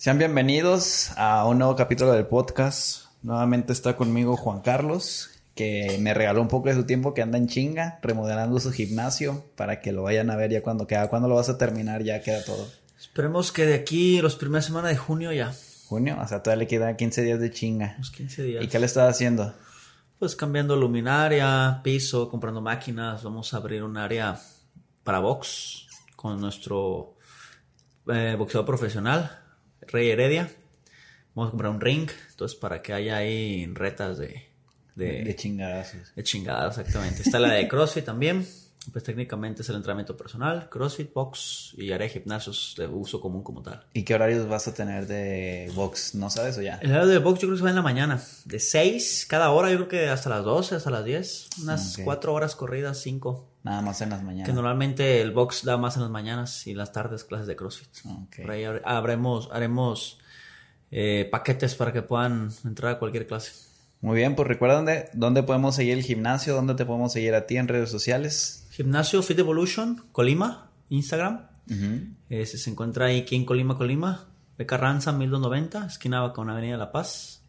Sean bienvenidos a un nuevo capítulo del podcast. Nuevamente está conmigo Juan Carlos, que me regaló un poco de su tiempo que anda en chinga, remodelando su gimnasio para que lo vayan a ver ya cuando queda. ¿Cuándo lo vas a terminar? Ya queda todo. Esperemos que de aquí, los primeras semanas de junio ya. Junio, o sea, todavía le quedan 15 días de chinga. Los 15 días. ¿Y qué le estás haciendo? Pues cambiando luminaria, piso, comprando máquinas. Vamos a abrir un área para box con nuestro eh, boxeador profesional, Rey Heredia. Vamos a comprar un ring, entonces para que haya ahí retas de... De, de chingadas. De chingadas, exactamente. Está la de CrossFit también. Pues técnicamente es el entrenamiento personal, CrossFit, box y de gimnasios de uso común como tal. ¿Y qué horarios vas a tener de box? ¿No sabes o ya? El horario de box yo creo que se va en la mañana. De 6 cada hora, yo creo que hasta las 12, hasta las 10. Unas Ok. 4 horas corridas, 5. Nada más en las mañanas. Que normalmente el box da más en las mañanas y las tardes clases de CrossFit. Ok. Por ahí habre- habremos, haremos eh, paquetes para que puedan entrar a cualquier clase. Muy bien, pues recuerda dónde, dónde podemos seguir el gimnasio, dónde te podemos seguir a ti en redes sociales. Gimnasio Fit Evolution, Colima, Instagram. Ujú. Ese se encuentra ahí aquí en Colima, Colima. De Carranza, 1290, esquina con Avenida La Paz.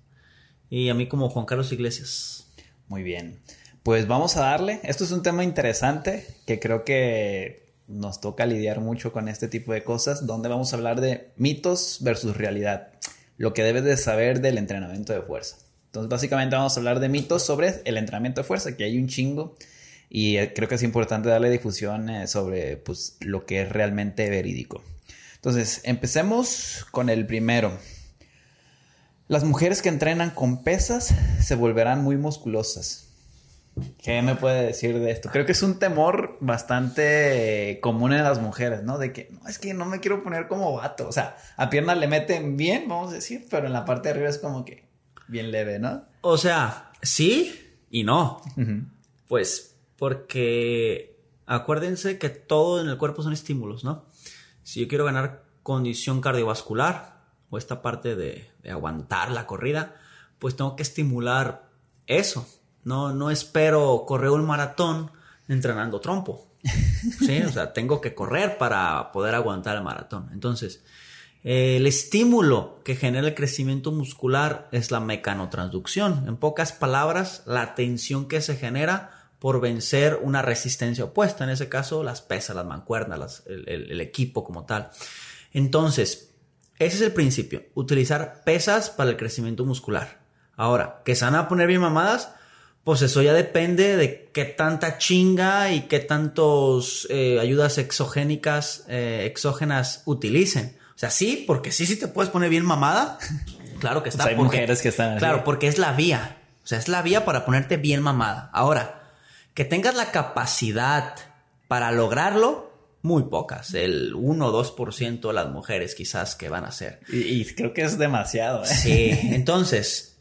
Y a mí como Juan Carlos Iglesias. Muy bien. Pues vamos a darle. Esto es un tema interesante que creo que nos toca lidiar mucho con este tipo de cosas, donde vamos a hablar de mitos versus realidad. Lo que debes de saber del entrenamiento de fuerza. Entonces, básicamente vamos a hablar de mitos sobre el entrenamiento de fuerza, que hay un chingo. Y eh, creo que es importante darle difusión eh, sobre pues, lo que es realmente verídico. Entonces, empecemos con el primero. Las mujeres que entrenan con pesas se volverán muy musculosas. ¿Qué me puede decir de esto? Creo que es un temor bastante común en las mujeres, ¿no? De que, no, es que no me quiero poner como vato. O sea, a piernas le meten bien, vamos a decir, pero en la parte de arriba es como que bien leve, ¿no? O sea, sí y no. Pues porque acuérdense que todo en el cuerpo son estímulos, ¿no? Si yo quiero ganar condición cardiovascular o esta parte de, de aguantar la corrida, pues tengo que estimular eso. No, no espero correr un maratón entrenando trompo. Sí, o sea, tengo que correr para poder aguantar el maratón. Entonces, eh, el estímulo que genera el crecimiento muscular es la mecanotransducción. En pocas palabras, la tensión que se genera por vencer una resistencia opuesta. En ese caso, las pesas, las mancuernas, las- el, el- el equipo como tal. Entonces, ese es el principio. Utilizar pesas para el crecimiento muscular. Ahora, que se van a poner bien mamadas, pues eso ya depende de qué tanta chinga y qué tantos eh, ayudas exogénicas, eh, exógenas utilicen. O sea, sí, porque sí, sí te puedes poner bien mamada. Claro que está. sea, hay porque- mujeres que están. Claro, porque es la vía. O sea, es la vía para ponerte bien mamada. Ahora, que tengas la capacidad para lograrlo, muy pocas. El 1 o 2% de las mujeres quizás que van a hacer. Y, y creo que es demasiado, ¿eh? Sí, entonces,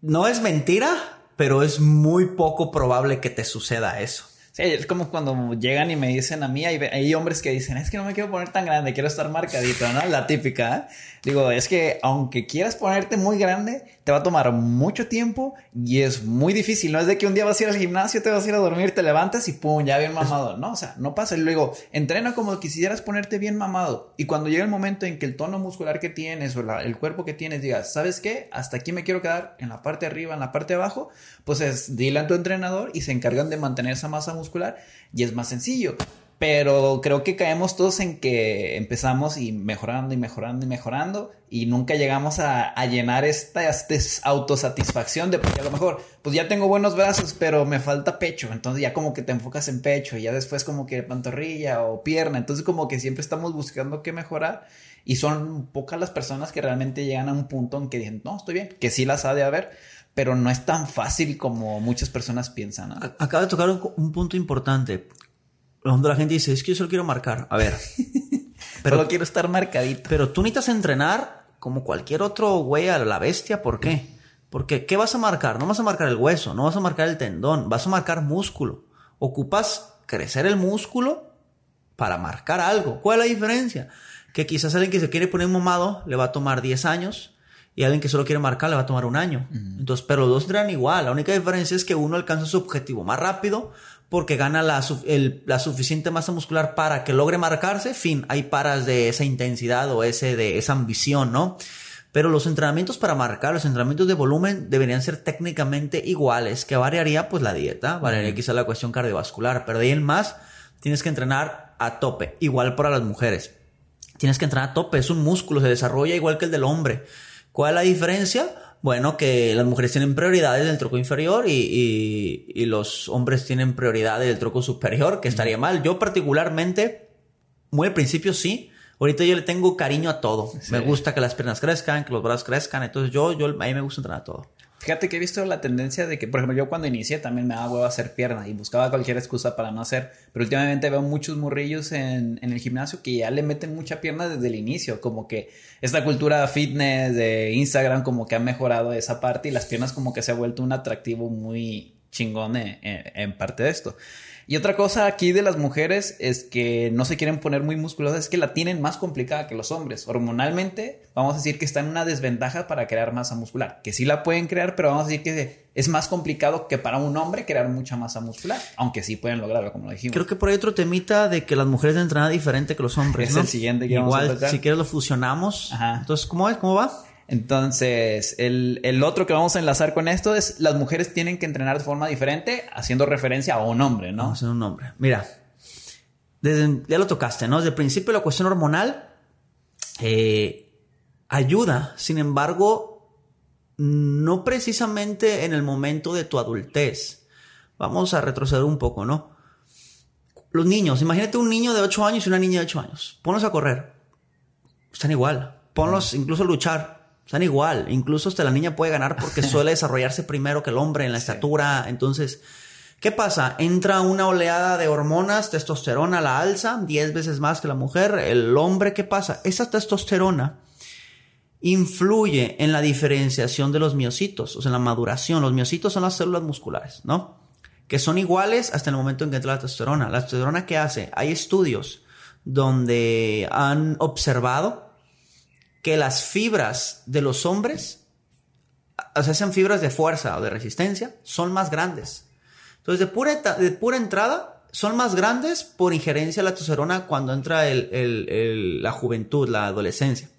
no es mentira, pero es muy poco probable que te suceda eso. Sí, es como cuando llegan y me dicen a mí, hay, hombres que dicen, es que no me quiero poner tan grande, quiero estar marcadito, ¿no? La típica. ¿eh? Digo, es que aunque quieras ponerte muy grande, te va a tomar mucho tiempo y es muy difícil. No es de que un día vas a ir al gimnasio, te vas a ir a dormir, te levantas y pum, ya bien mamado. No, o sea, no pasa. Y luego, entrena como quisieras ponerte bien mamado. Y cuando llega el momento en que el tono muscular que tienes o el cuerpo que tienes digas, ¿sabes qué? Hasta aquí me quiero quedar en la parte de arriba, en la parte de abajo, pues es dile a tu entrenador y se encargan de mantener esa masa muscular y es más sencillo. Pero creo que caemos todos en que empezamos y mejorando y mejorando y mejorando y nunca llegamos a, a llenar esta, esta autosatisfacción de porque a lo mejor pues ya tengo buenos brazos pero me falta pecho entonces ya como que te enfocas en pecho y ya después como que pantorrilla o pierna entonces como que siempre estamos buscando qué mejorar y son pocas las personas que realmente llegan a un punto en que dicen no estoy bien que sí las ha de haber pero no es tan fácil como muchas personas piensan ¿no? Acaba de tocar un, un punto importante. Donde la gente dice, es que yo solo quiero marcar. A ver. pero Pero, quiero estar marcadito pero tú necesitas entrenar como cualquier otro güey a la bestia. ¿Por qué? Porque, ¿qué vas a marcar? No vas a marcar el hueso, no vas a marcar el tendón, vas a marcar músculo. Ocupas crecer el músculo para marcar algo. ¿Cuál es la diferencia? Que quizás alguien que se quiere poner mamado le va a tomar 10 años y alguien que solo quiere marcar le va a tomar un año. Entonces, pero los dos entran igual. La única diferencia es que uno alcanza su objetivo más rápido porque gana la, la, suficiente masa muscular para que logre marcarse, fin, hay paras de esa intensidad o ese de esa ambición, ¿no? Pero los entrenamientos para marcar, los entrenamientos de volumen deberían ser técnicamente iguales, que variaría pues la dieta, variaría quizá la cuestión cardiovascular, pero de ahí en más tienes que entrenar a tope, igual para las mujeres. Tienes que entrenar a tope, es un músculo, se desarrolla igual que el del hombre. ¿Cuál es la diferencia? Bueno, que las mujeres tienen prioridades del troco inferior y, los hombres tienen prioridades del troco superior, que estaría mal. Yo particularmente, muy al principio sí, ahorita yo le tengo cariño a todo. Me gusta que las piernas crezcan, que los brazos crezcan, entonces yo, yo a mí me gusta entrenar a todo. Fíjate que he visto la tendencia de que, por ejemplo, yo cuando inicié también me daba huevo hacer pierna y buscaba cualquier excusa para no hacer. Pero últimamente veo muchos morrillos en, en, el gimnasio que ya le meten mucha pierna desde el inicio. Como que esta cultura fitness de Instagram como que ha mejorado esa parte y las piernas como que se ha vuelto un atractivo muy chingón en parte de esto. Y otra cosa aquí de las mujeres es que no se quieren poner muy musculosas, es que la tienen más complicada que los hombres. Hormonalmente, vamos a decir que están en una desventaja para crear masa muscular, que sí la pueden crear, pero vamos a decir que es más complicado que para un hombre crear mucha masa muscular, aunque sí pueden lograrlo, como lo dijimos. Creo que por ahí otro temita de que las mujeres entrenan diferente que los hombres. Es el siguiente que Igual, vamos a si quieres lo fusionamos. Ajá. Entonces, ¿cómo es? ¿Cómo va? Entonces, el, otro que vamos a enlazar con esto es las mujeres tienen que entrenar de forma diferente, haciendo referencia a un hombre, ¿no? A un hombre. Mira, desde, ya lo tocaste, ¿no? Desde el principio la cuestión hormonal eh, ayuda, sin embargo, no precisamente en el momento de tu adultez. Vamos a retroceder un poco, ¿no? Los niños, imagínate un niño de 8 años y una niña de 8 años. Ponlos a correr. Están igual. Ponlos incluso a luchar están igual. Incluso hasta la niña puede ganar porque suele desarrollarse primero que el hombre en la estatura. Entonces, ¿qué pasa? Entra una oleada de hormonas, testosterona a la alza, 10 veces más que la mujer. El hombre, ¿qué pasa? Esa testosterona influye en la diferenciación de los miocitos, o sea, en la maduración. Los miocitos son las células musculares, ¿no? Que son iguales hasta el momento en que entra la testosterona. La testosterona, ¿qué hace? Hay estudios donde han observado que las fibras de los hombres, o sea, sean fibras de fuerza o de resistencia, son más grandes. Entonces, de pura, de pura entrada, son más grandes por injerencia de la testosterona cuando entra la juventud, la adolescencia.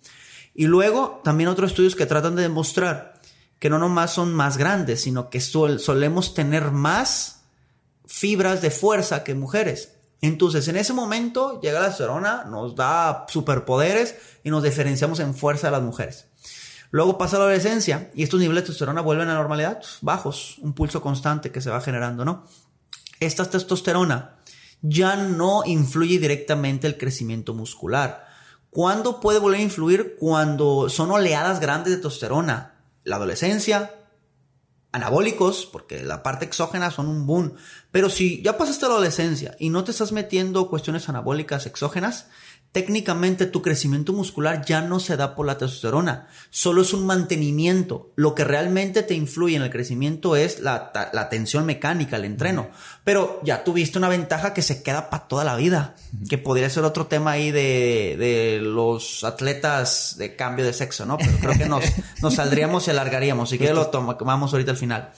Y luego, también otros estudios que tratan de demostrar que no nomás son más grandes, sino que solemos tener más fibras de fuerza que mujeres. Entonces, en ese momento llega la testosterona, nos da superpoderes y nos diferenciamos en fuerza de las mujeres. Luego pasa la adolescencia y estos niveles de testosterona vuelven a la normalidad, pues, bajos, un pulso constante que se va generando, ¿no? Esta testosterona ya no influye directamente el crecimiento muscular. ¿Cuándo puede volver a influir? Cuando son oleadas grandes de testosterona. La adolescencia, anabólicos, porque la parte exógena son un boom. Pero si ya pasaste la adolescencia y no te estás metiendo cuestiones anabólicas exógenas, técnicamente tu crecimiento muscular ya no se da por la testosterona, solo es un mantenimiento. Lo que realmente te influye en el crecimiento es la, tensión mecánica, el entreno. Pero ya tuviste una ventaja que se queda para toda la vida, que podría ser otro tema ahí de, los atletas de cambio de sexo, ¿no? Pero creo que nos, nos saldríamos y alargaríamos. Si quieres lo tomamos ahorita al final.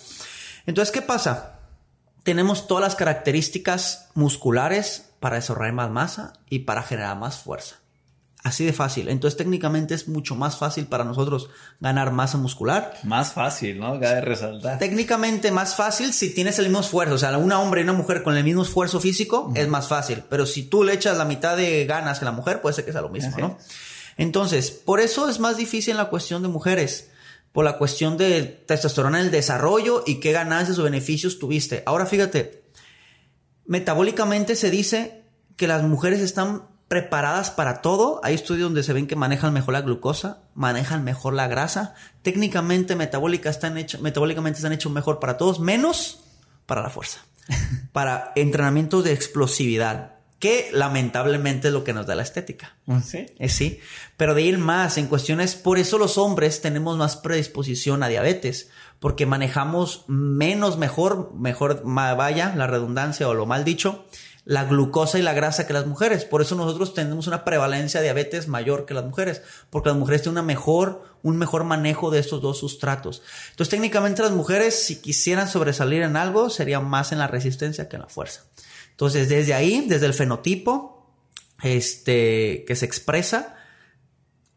Entonces, ¿qué pasa? Tenemos todas las características musculares para desarrollar más masa y para generar más fuerza. Así de fácil. Entonces técnicamente es mucho más fácil para nosotros ganar masa muscular. Más fácil, ¿no? Cabe resaltar. Técnicamente más fácil si tienes el mismo esfuerzo. O sea, una hombre y una mujer con el mismo esfuerzo físico es más fácil. Pero si tú le echas la mitad de ganas que la mujer, puede ser que sea lo mismo, ¿no? Entonces, por eso es más difícil la cuestión de mujeres. Por la cuestión de testosterona en el desarrollo y qué ganancias o beneficios tuviste. Ahora fíjate, metabólicamente se dice que las mujeres están preparadas para todo. Hay estudios donde se ven que manejan mejor la glucosa, manejan mejor la grasa. Técnicamente, metabólica están hecho, metabólicamente están hechos mejor para todos, menos para la fuerza. para entrenamientos de explosividad. Que lamentablemente es lo que nos da la estética. ¿Ah, sí. Es sí. Pero de ir más en cuestiones, por eso los hombres tenemos más predisposición a diabetes porque manejamos menos mejor, mejor vaya la redundancia o lo mal dicho, la glucosa y la grasa que las mujeres. Por eso nosotros tenemos una prevalencia de diabetes mayor que las mujeres, porque las mujeres tienen una mejor, un mejor manejo de estos dos sustratos. Entonces, técnicamente las mujeres, si quisieran sobresalir en algo, sería más en la resistencia que en la fuerza. Entonces, desde ahí, desde el fenotipo, este, que se expresa,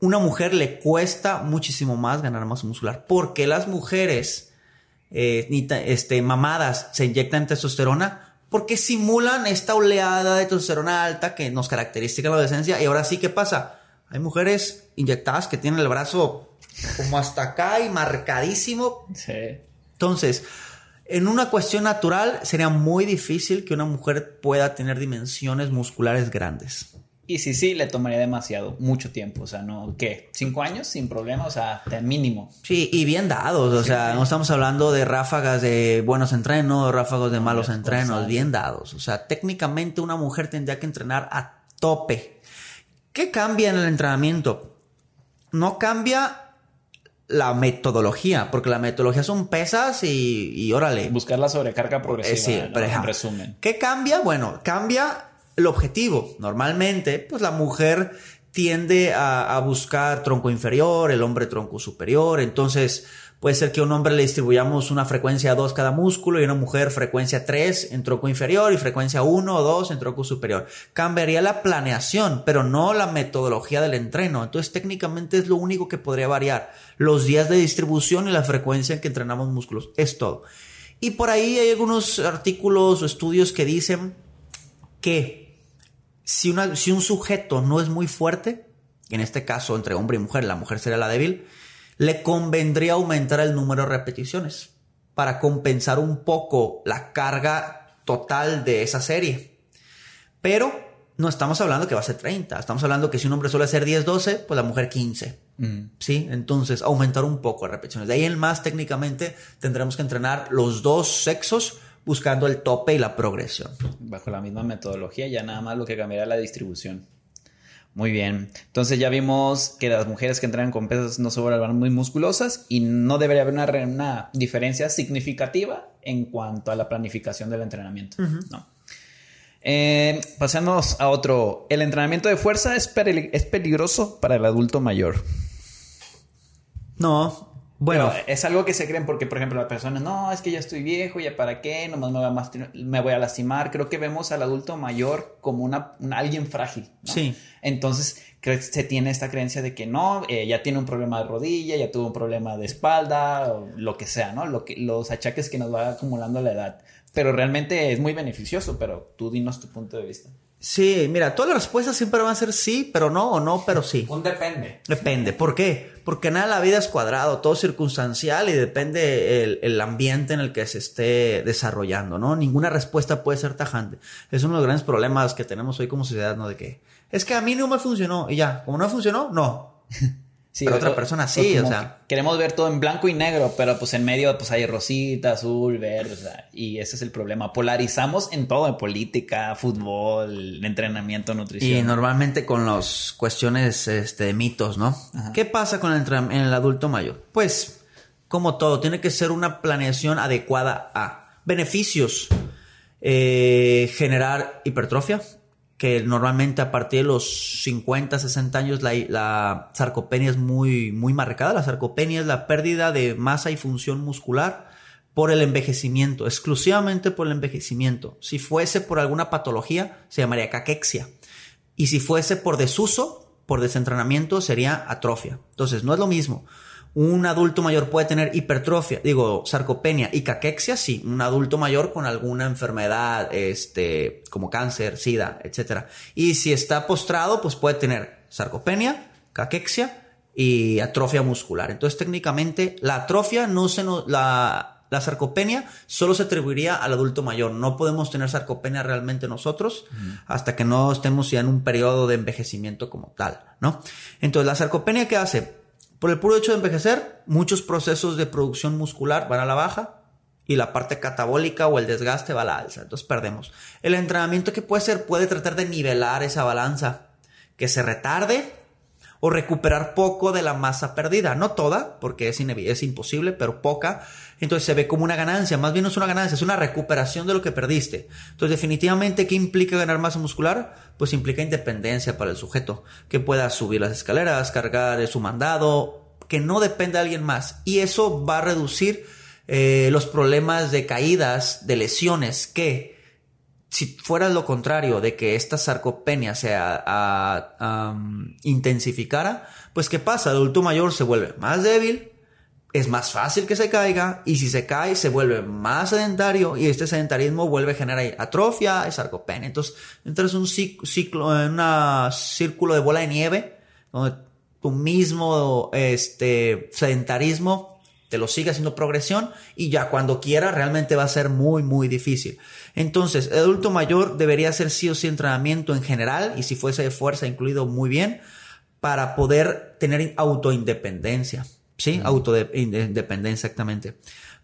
una mujer le cuesta muchísimo más ganar masa muscular, porque las mujeres eh, este, mamadas se inyectan testosterona porque simulan esta oleada de testosterona alta que nos caracteriza en la adolescencia. Y ahora sí, ¿qué pasa? Hay mujeres inyectadas que tienen el brazo como hasta acá y marcadísimo. Sí. Entonces, en una cuestión natural sería muy difícil que una mujer pueda tener dimensiones musculares grandes. Y sí, sí, le tomaría demasiado, mucho tiempo. O sea, ¿no? ¿Qué? ¿Cinco años sin problema? O sea, mínimo. Sí, y bien dados. O sea, no estamos hablando de ráfagas de buenos entrenos, ráfagos de malos entrenos, bien dados. O sea, técnicamente una mujer tendría que entrenar a tope. ¿Qué cambia en el entrenamiento? No cambia la metodología, porque la metodología son pesas y, y órale. Buscar la sobrecarga progresiva. sí, en resumen. ¿Qué cambia? Bueno, cambia el objetivo. Normalmente, pues la mujer tiende a, buscar tronco inferior, el hombre tronco superior. Entonces, puede ser que a un hombre le distribuyamos una frecuencia 2 cada músculo y a una mujer frecuencia 3 en tronco inferior y frecuencia 1 o 2 en tronco superior. Cambiaría la planeación, pero no la metodología del entreno. Entonces, técnicamente es lo único que podría variar. Los días de distribución y la frecuencia en que entrenamos músculos. Es todo. Y por ahí hay algunos artículos o estudios que dicen que si, si un sujeto no es muy fuerte, en este caso entre hombre y mujer, la mujer sería la débil, le convendría aumentar el número de repeticiones para compensar un poco la carga total de esa serie. Pero no estamos hablando que va a ser 30, estamos hablando que si un hombre suele hacer 10, 12, pues la mujer 15. Mm. ¿Sí? Entonces, aumentar un poco de repeticiones. De ahí en más, técnicamente, tendremos que entrenar los dos sexos buscando el tope y la progresión. Bajo la misma metodología, ya nada más lo que cambiará la distribución. Muy bien. Entonces ya vimos que las mujeres que entrenan con pesas no se vuelven muy musculosas y no debería haber una, diferencia significativa en cuanto a la planificación del entrenamiento. Eh, pasemos a otro. ¿El entrenamiento de fuerza es, es peligroso para el adulto mayor? No, bueno, es algo que se creen porque, por ejemplo, las personas, no, es que ya estoy viejo, ya para qué, nomás me voy a, me voy a lastimar. Creo que vemos al adulto mayor como una, alguien frágil. Sí. Entonces, creo que se tiene esta creencia de que no, eh, ya tiene un problema de rodilla, ya tuvo un problema de espalda, o lo que sea, ¿no? Lo que, los achaques que nos va acumulando la edad. Pero realmente es muy beneficioso, pero tú dinos tu punto de vista. Sí, mira, todas las respuestas siempre van a ser sí, pero no, o no, pero sí. Un depende. Depende. ¿Por qué? Porque nada la vida es cuadrado, todo es circunstancial y depende el, ambiente en el que se esté desarrollando, ¿no? Ninguna respuesta puede ser tajante. Es uno de los grandes problemas que tenemos hoy como sociedad, ¿no? De que es que a mí no me funcionó y ya, como no funcionó, no. pero otra persona sí, o, sea. Queremos ver todo en blanco y negro, pero pues en medio pues hay rosita, azul, verde, o sea, y ese es el problema. Polarizamos en todo, en política, fútbol, entrenamiento, nutrición. Y normalmente con las cuestiones este, de mitos, ¿no? ¿Qué pasa con el adulto mayor? Pues, como todo, tiene que ser una planeación adecuada a beneficios. Eh, generar hipertrofia, que normalmente a partir de los 50, 60 años la, sarcopenia es muy, muy marcada. La sarcopenia es la pérdida de masa y función muscular por el envejecimiento, exclusivamente por el envejecimiento. Si fuese por alguna patología, se llamaría caquexia. Y si fuese por desuso, por desentrenamiento, sería atrofia. Entonces, no es lo mismo un adulto mayor puede tener hipertrofia, digo, sarcopenia y caquexia, sí, un adulto mayor con alguna enfermedad, este, como cáncer, sida, etc. Y si está postrado, pues puede tener sarcopenia, caquexia y atrofia muscular. Entonces, técnicamente, la atrofia no se nos, la, la sarcopenia solo se atribuiría al adulto mayor. No podemos tener sarcopenia realmente nosotros hasta que no estemos ya en un periodo de envejecimiento como tal, ¿no? Entonces, la sarcopenia, ¿qué hace? Por el puro hecho de envejecer, muchos procesos de producción muscular van a la baja y la parte catabólica o el desgaste va a la alza. Entonces perdemos. El entrenamiento que puede ser puede tratar de nivelar esa balanza, que se retarde o recuperar poco de la masa perdida. No toda, porque es, imposible, pero poca. Entonces se ve como una ganancia. Más bien no es una ganancia, es una recuperación de lo que perdiste. Entonces definitivamente, ¿qué implica ganar masa muscular? Pues implica independencia para el sujeto. Que pueda subir las escaleras, cargar su mandado, que no dependa de alguien más. Y eso va a reducir eh, los problemas de caídas, de lesiones, que si fuera lo contrario de que esta sarcopenia se intensificara, pues ¿qué pasa? El adulto mayor se vuelve más débil, es más fácil que se caiga y si se cae se vuelve más sedentario y este sedentarismo vuelve a generar atrofia y sarcopenia. Entonces entras en un ciclo, en un círculo de bola de nieve donde tu mismo este, sedentarismo te lo sigue haciendo progresión y ya cuando quiera realmente va a ser muy muy difícil. Entonces, el adulto mayor debería hacer sí o sí entrenamiento en general y si fuese de fuerza incluido muy bien para poder tener autoindependencia, ¿sí? Autoindependencia exactamente.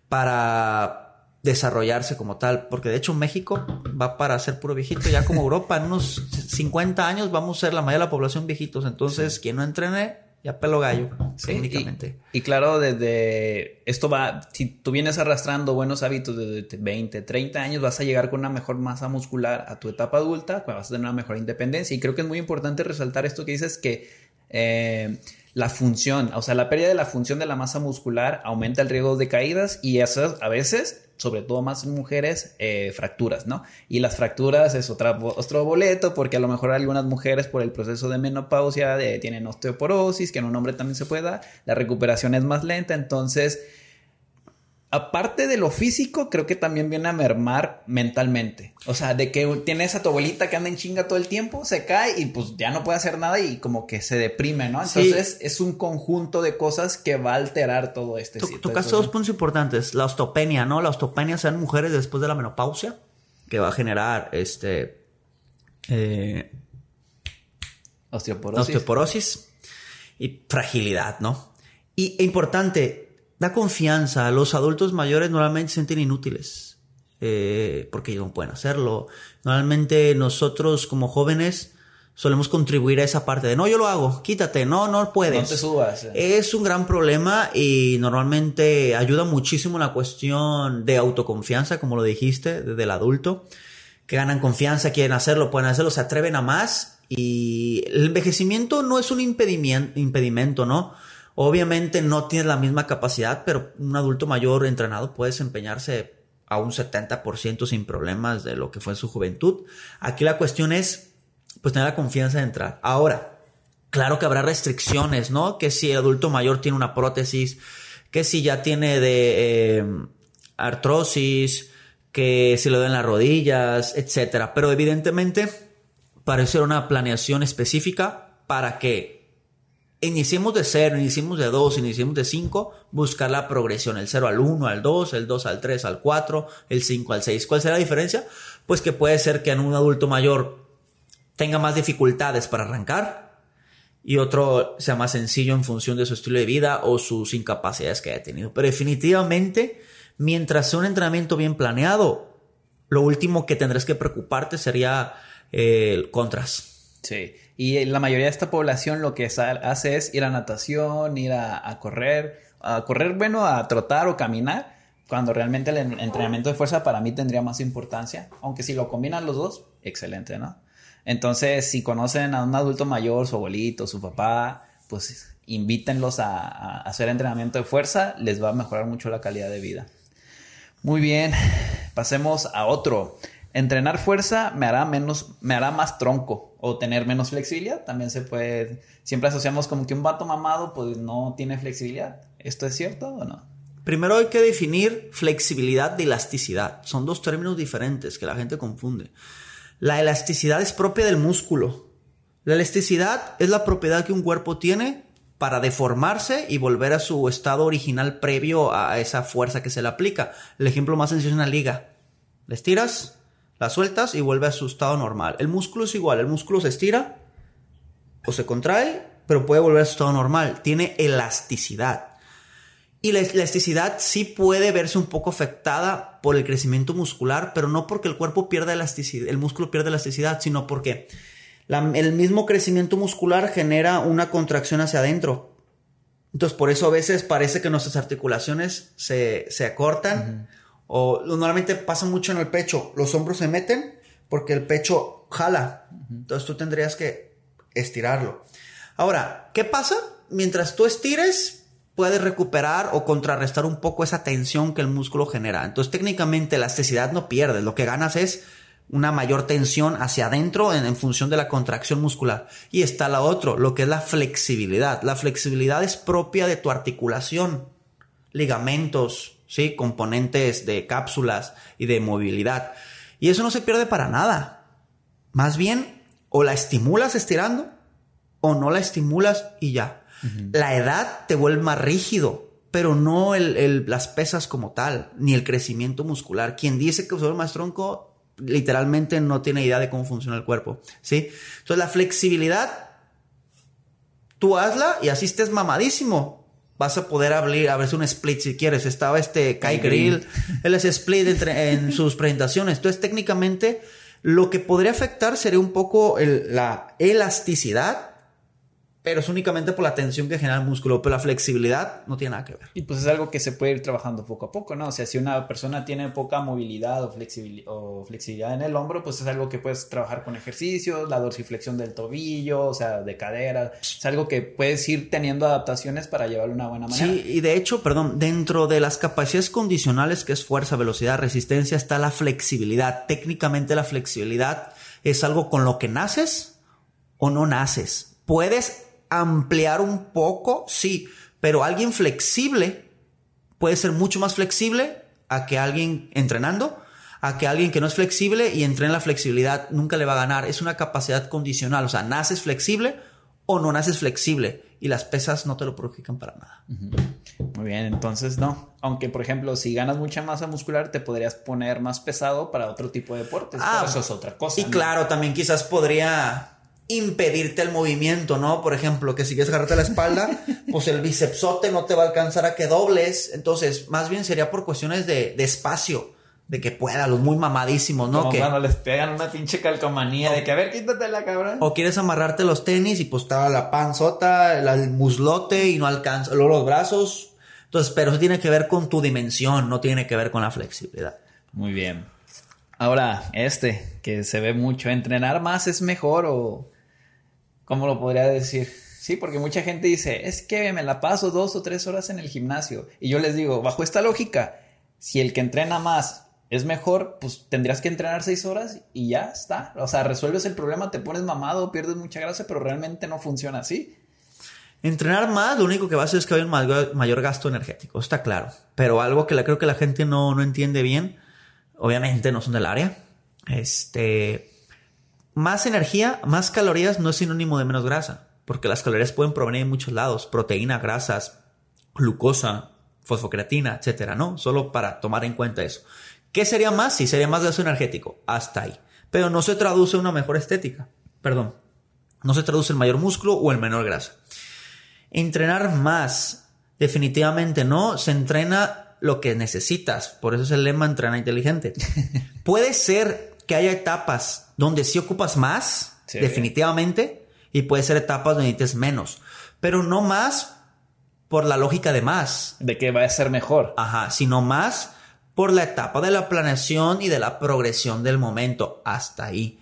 Para desarrollarse como tal, porque de hecho México va para ser puro viejito, ya como Europa, en unos 50 años vamos a ser la mayoría de la población viejitos, entonces quien no entrene ya pelo gallo, técnicamente. Y, claro, desde esto va, si tú vienes arrastrando buenos hábitos desde 20, 30 años, vas a llegar con una mejor masa muscular a tu etapa adulta, pues vas a tener una mejor independencia. Y creo que es muy importante resaltar esto que dices que eh, la función, o sea, la pérdida de la función de la masa muscular aumenta el riesgo de caídas y eso a veces sobre todo más mujeres, eh, fracturas, ¿no? Y las fracturas es otra, otro boleto porque a lo mejor algunas mujeres por el proceso de menopausia tienen osteoporosis, que en un hombre también se puede dar, la recuperación es más lenta, entonces aparte de lo físico, creo que también viene a mermar mentalmente. O sea, de que tienes a tu abuelita que anda en chinga todo el tiempo, se cae y pues ya no puede hacer nada y como que se deprime, ¿no? Entonces es un conjunto de cosas que va a alterar todo este Tu Tocaste dos puntos importantes. La osteopenia, ¿no? La osteopenia sean mujeres después de la menopausia, que va a generar este. Eh, osteoporosis. Osteoporosis y fragilidad, ¿no? Y e importante, da confianza. Los adultos mayores normalmente se sienten inútiles eh, porque ellos no pueden hacerlo. Normalmente nosotros como jóvenes solemos contribuir a esa parte de no, yo lo hago, quítate, no, no puedes. No te subas. Eh. Es un gran problema y normalmente ayuda muchísimo la cuestión de autoconfianza, como lo dijiste, del adulto, que ganan confianza, quieren hacerlo, pueden hacerlo, se atreven a más y el envejecimiento no es un impedimento, ¿no? Obviamente no tienes la misma capacidad, pero un adulto mayor entrenado puede desempeñarse a un 70% sin problemas de lo que fue en su juventud. Aquí la cuestión es, pues, tener la confianza de entrar. Ahora, claro que habrá restricciones, ¿no? Que si el adulto mayor tiene una prótesis, que si ya tiene de eh, artrosis, que si lo den las rodillas, etcétera. Pero evidentemente, para eso una planeación específica para que iniciemos de 0, iniciemos de 2, iniciemos de 5, buscar la progresión, el 0 al 1, al 2, el 2 al 3, al 4, el 5 al 6. ¿Cuál será la diferencia? Pues que puede ser que en un adulto mayor tenga más dificultades para arrancar y otro sea más sencillo en función de su estilo de vida o sus incapacidades que haya tenido. Pero definitivamente, mientras sea un entrenamiento bien planeado, lo último que tendrás que preocuparte sería el contras. Sí. Y la mayoría de esta población lo que hace es ir a natación, ir a, correr, a correr, bueno, a trotar o caminar, cuando realmente el entrenamiento de fuerza para mí tendría más importancia, aunque si lo combinan los dos, excelente, ¿no? Entonces, si conocen a un adulto mayor, su abuelito, su papá, pues invítenlos a, a hacer entrenamiento de fuerza, les va a mejorar mucho la calidad de vida. Muy bien, pasemos a otro. Entrenar fuerza me hará menos, me hará más tronco o tener menos flexibilidad. También se puede, siempre asociamos como que un vato mamado pues no tiene flexibilidad. ¿Esto es cierto o no? Primero hay que definir flexibilidad de elasticidad. Son dos términos diferentes que la gente confunde. La elasticidad es propia del músculo. La elasticidad es la propiedad que un cuerpo tiene para deformarse y volver a su estado original previo a esa fuerza que se le aplica. El ejemplo más sencillo es una liga. Le estiras, la sueltas y vuelve a su estado normal. El músculo es igual, el músculo se estira o se contrae, pero puede volver a su estado normal. Tiene elasticidad. Y la elasticidad sí puede verse un poco afectada por el crecimiento muscular, pero no porque el cuerpo pierda elasticidad, el músculo pierde elasticidad, sino porque el mismo crecimiento muscular genera una contracción hacia adentro. Entonces, por eso a veces parece que nuestras articulaciones se, se acortan. O normalmente pasa mucho en el pecho. Los hombros se meten porque el pecho jala. Entonces tú tendrías que estirarlo. Ahora, ¿qué pasa? Mientras tú estires, puedes recuperar o contrarrestar un poco esa tensión que el músculo genera. Entonces, técnicamente, elasticidad no pierdes. Lo que ganas es una mayor tensión hacia adentro en, en función de la contracción muscular. Y está la otra, lo que es la flexibilidad. La flexibilidad es propia de tu articulación, ligamentos, ¿sí? componentes de cápsulas y de movilidad. Y eso no se pierde para nada. Más bien, o la estimulas estirando o no la estimulas y ya. La edad te vuelve más rígido, pero no el- el- las pesas como tal, ni el crecimiento muscular. Quien dice que se vuelve más tronco, literalmente no tiene idea de cómo funciona el cuerpo, ¿sí? Entonces la flexibilidad, tú hazla y así estés mamadísimo. Vas a poder abrir, a verse un split si quieres. Estaba este Kai Kai Grill, él es split entre- en sus presentaciones. Entonces, técnicamente, lo que podría afectar sería un poco el- la elasticidad, pero es únicamente por la tensión que genera el músculo. Pero la flexibilidad no tiene nada que ver. Y pues es algo que se puede ir trabajando poco a poco, ¿no? O sea, si una persona tiene poca movilidad o, flexibili- o flexibilidad en el hombro, pues es algo que puedes trabajar con ejercicios, la dorsiflexión del tobillo, o sea, de cadera. Es algo que puedes ir teniendo adaptaciones para llevarlo de una buena manera. Sí, y de hecho, perdón, dentro de las capacidades condicionales que es fuerza, velocidad, resistencia, está la flexibilidad. Técnicamente la flexibilidad es algo con lo que naces o no naces. Puedes ampliar un poco, sí, pero alguien flexible puede ser mucho más flexible a que alguien entrenando, a que alguien que no es flexible y entrena la flexibilidad nunca le va a ganar. Es una capacidad condicional, o sea, naces flexible o no naces flexible y las pesas no te lo purifican para nada. Muy bien, entonces no. Aunque, por ejemplo, si ganas mucha masa muscular, te podrías poner más pesado para otro tipo de deportes. Ah, pero eso es otra cosa. Y ¿no? claro, también quizás podría impedirte el movimiento, ¿no? Por ejemplo, que si quieres agarrarte la espalda, pues el bicepsote no te va a alcanzar a que dobles. Entonces, más bien sería por cuestiones de, de espacio, de que pueda, los muy mamadísimos, ¿no? Como Que, cuando les pegan una pinche calcomanía de que, a ver, quítate la cabrón. o quieres amarrarte los tenis y pues está la panzota, la- el muslote y no alcanza, luego los brazos. Entonces, pero eso tiene que ver con tu dimensión, no tiene que ver con la flexibilidad. Muy bien. Ahora, este, que se ve mucho, ¿entrenar más es mejor o cómo lo podría decir? Sí, porque mucha gente dice, es que me la paso dos o tres horas en el gimnasio. Y yo les digo, bajo esta lógica, si el que entrena más es mejor, pues tendrías que entrenar seis horas y ya está. O sea, resuelves el problema, te pones mamado, pierdes mucha grasa, pero realmente no funciona así. Entrenar más, lo único que va a hacer es que haya un mayor, gasto energético, está claro. Pero algo que creo que la gente no, no entiende bien, obviamente no son del área. Este, más energía, más calorías no es sinónimo de menos grasa, porque las calorías pueden provenir de muchos lados, proteína, grasas, glucosa, fosfocreatina, etcétera, ¿no? Solo para tomar en cuenta eso. ¿Qué sería más? Sí, sería más gasto energético, hasta ahí. Pero no se traduce en una mejor estética, perdón. No se traduce en mayor músculo o en menor grasa. Entrenar más, definitivamente no, se entrena lo que necesitas, por eso es el lema entrena inteligente. Puede ser que haya etapas donde sí ocupas más, Sí. definitivamente, y puede ser etapas donde necesites menos, pero no más por la lógica de más, De que va a ser mejor. ajá, sino más por la etapa de la planeación y de la progresión del momento, hasta ahí.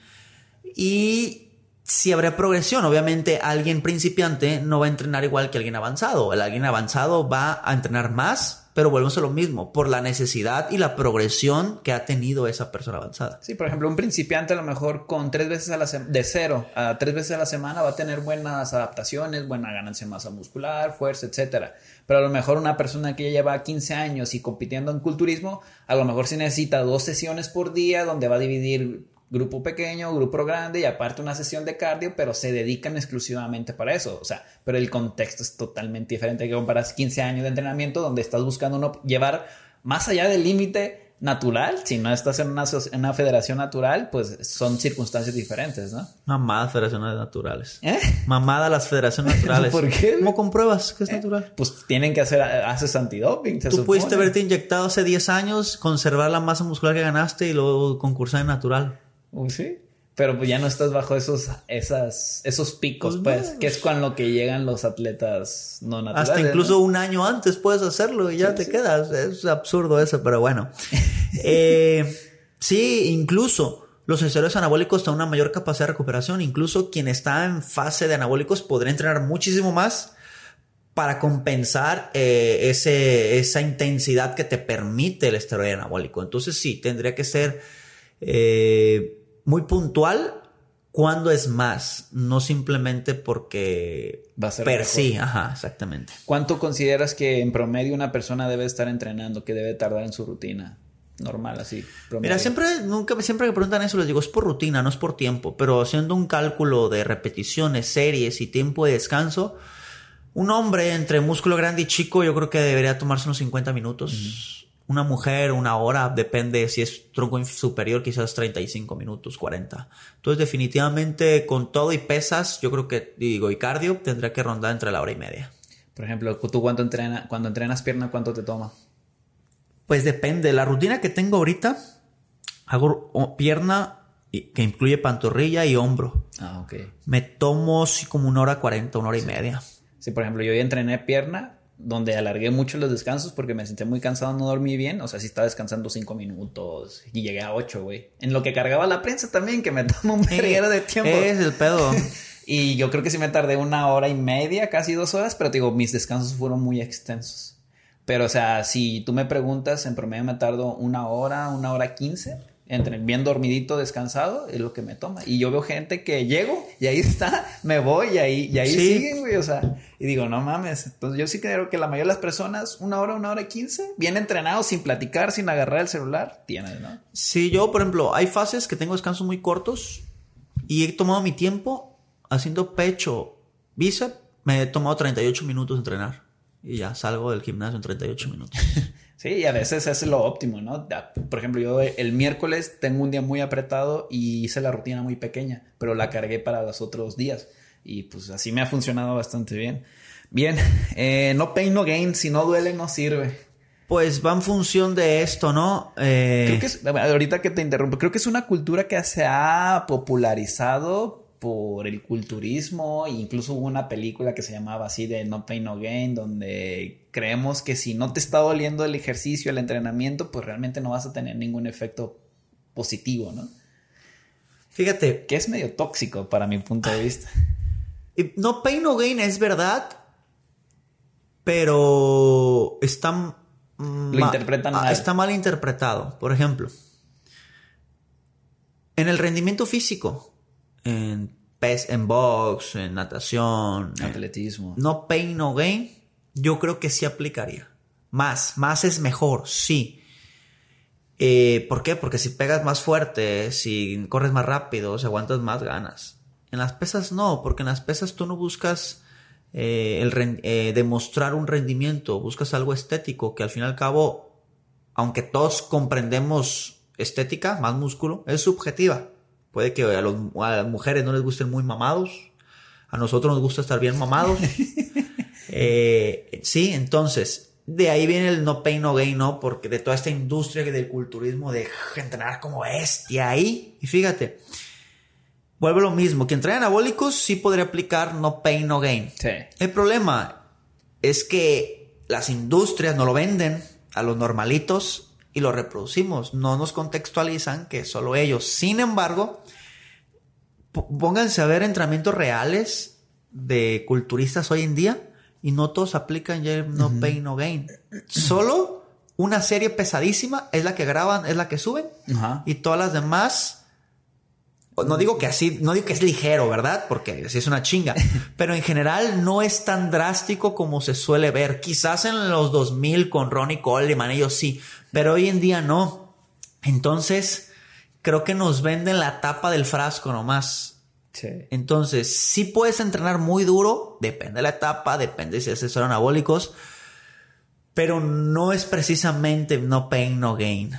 Y si habrá progresión, obviamente alguien principiante no va a entrenar igual que alguien avanzado. El alguien avanzado va a entrenar más, pero volvemos a lo mismo, por la necesidad y la progresión que ha tenido esa persona avanzada. Sí, por ejemplo, un principiante a lo mejor con tres veces a la de cero a tres veces a la semana va a tener buenas adaptaciones, buena ganancia de masa muscular, fuerza, etcétera. Pero a lo mejor una persona que ya lleva 15 años y compitiendo en culturismo, a lo mejor sí necesita dos sesiones por día donde va a dividir grupo pequeño, grupo grande y aparte una sesión de cardio, pero se dedican exclusivamente para eso. O sea, pero el contexto es totalmente diferente que comparas 15 años de entrenamiento donde estás buscando uno llevar más allá del límite natural. Si no estás en una, en una federación natural, pues son circunstancias diferentes, ¿no? Mamadas federaciones naturales. ¿Eh? Mamada las federaciones naturales. ¿Por qué? ¿Cómo compruebas que es natural? Pues tienen que hacer, haces antidoping. Tú pudiste supone. haberte inyectado hace 10 años, conservar la masa muscular que ganaste y luego concursar en natural. Sí. Pero pues ya no estás bajo esos, esas, esos picos, Pues pues, no. que es con lo que llegan los atletas no naturales. Hasta incluso ¿no? un año antes puedes hacerlo y ya Sí, te sí. quedas. Es absurdo eso, pero bueno. Eh, sí, incluso los esteroides anabólicos tienen una mayor capacidad de recuperación. Incluso quien está en fase de anabólicos podría entrenar muchísimo más para compensar eh, ese, esa intensidad que te permite el esteroide anabólico. Entonces sí, tendría que ser eh, muy puntual cuando es más, no simplemente porque Va a ser per sí, ajá, exactamente. ¿Cuánto consideras que en promedio una persona debe estar entrenando, que debe tardar en su rutina? Normal, así. promedio. Mira, siempre, nunca, siempre que preguntan eso les digo, es por rutina, no es por tiempo, pero haciendo un cálculo de repeticiones, series y tiempo de descanso, un hombre entre músculo grande y chico yo creo que debería tomarse unos 50 minutos. Una mujer, una hora, depende si es tronco superior, quizás 35 minutos, 40. Entonces, definitivamente, con todo y pesas, yo creo que, digo, y cardio, tendría que rondar entre la hora y media. Por ejemplo, ¿tú cuánto entrena, cuando entrenas pierna, cuánto te toma? Pues depende. La rutina que tengo ahorita, hago pierna que incluye pantorrilla y hombro. Ah, ok. Me tomo sí, como una hora cuarenta, una hora y media. Sí, por ejemplo, yo ya entrené pierna, donde alargué mucho los descansos porque me sentía muy cansado, no dormí bien. O sea, sí estaba descansando cinco minutos y llegué a ocho, güey. En lo que cargaba la prensa también, que me toma un verguero de tiempo. Es el pedo. Y yo creo que sí me tardé una hora y media, casi dos horas, pero te digo, mis descansos fueron muy extensos. Pero, o sea, si tú me preguntas, en promedio me tardo una hora, una hora quince, entre bien dormidito, descansado, es lo que me toma. Y yo veo gente que llego y ahí está, me voy y ahí, y ahí Sí. siguen, güey, o sea, y digo, no mames. Entonces, yo sí creo que la mayoría de las personas, una hora, una hora y quince, bien entrenados, sin platicar, sin agarrar el celular, tienen, ¿no? Sí, yo, por ejemplo, hay fases que tengo descansos muy cortos y he tomado mi tiempo haciendo pecho, bíceps. Me he tomado 38 minutos de entrenar y ya salgo del gimnasio en 38 minutos. Sí, y a veces es lo óptimo, ¿no? Por ejemplo, yo el miércoles tengo un día muy apretado y hice la rutina muy pequeña, pero la cargué para los otros días. Y pues así me ha funcionado bastante bien. Bien, eh, no pain, no gain. Si no duele, no sirve. Pues va en función de esto, ¿no? Eh, Creo que es, ahorita que te interrumpo, creo que es una cultura que se ha popularizado por el culturismo. Incluso hubo una película que se llamaba así de No Pain No Gain, donde creemos que si no te está doliendo el ejercicio, el entrenamiento, pues realmente no vas a tener ningún efecto positivo, ¿no? Fíjate, Que es medio tóxico para mi punto de vista. No pain no gain es verdad, pero está Lo ma- interpretan ah, mal. Está mal interpretado. Por ejemplo, en el rendimiento físico, en pes, en box, en natación, en- Atletismo. no pain no gain, yo creo que sí aplicaría. Más, más es mejor, sí. Eh, ¿Por qué? Porque si pegas más fuerte, si corres más rápido, si aguantas más ganas. En las pesas no, porque en las pesas tú no buscas eh, el eh, demostrar un rendimiento, buscas algo estético, que al fin y al cabo, aunque todos comprendemos estética, más músculo, es subjetiva. Puede que a, los- a las mujeres no les gusten muy mamados, a nosotros nos gusta estar bien mamados. Eh, sí, entonces, de ahí viene el no pain, no gain, ¿no? Porque de toda esta industria del culturismo de entrenar como bestia ahí. Y fíjate, vuelve lo mismo. Quien trae anabólicos sí podría aplicar no pain, no gain. Sí. El problema es que las industrias no lo venden a los normalitos y lo reproducimos. No nos contextualizan que solo ellos. Sin embargo, pónganse a ver entrenamientos reales de culturistas hoy en día y no todos aplican ya no pain, no gain. Solo una serie pesadísima es la que graban, es la que suben Ajá. y todas las demás no digo que así, no digo que es ligero, ¿verdad? Porque así es una chinga. Pero en general no es tan drástico como se suele ver. Quizás en los 2000 con Ronnie Coleman, ellos sí. Pero hoy en día no. Entonces, creo que nos venden la tapa del frasco nomás. Sí. Entonces, sí puedes entrenar muy duro, depende de la etapa, depende si haces anabólicos, pero no es precisamente no pain, no gain.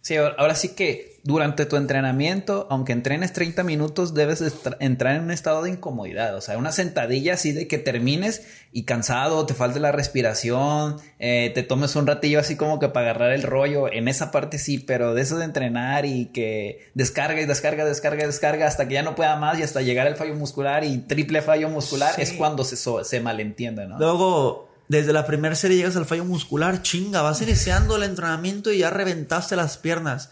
Sí, ahora sí que durante tu entrenamiento, aunque entrenes 30 minutos, debes entrar en un estado de incomodidad. O sea, una sentadilla así de que termines y cansado, te falte la respiración, eh, te tomes un ratillo así como que para agarrar el rollo. En esa parte sí, pero de eso de entrenar y que descarga y descarga, descarga, descarga hasta que ya no pueda más y hasta llegar al fallo muscular y triple fallo muscular es cuando se, se malentiende, ¿no? Luego desde la primera serie llegas al fallo muscular, chinga, vas iniciando el entrenamiento y ya reventaste las piernas.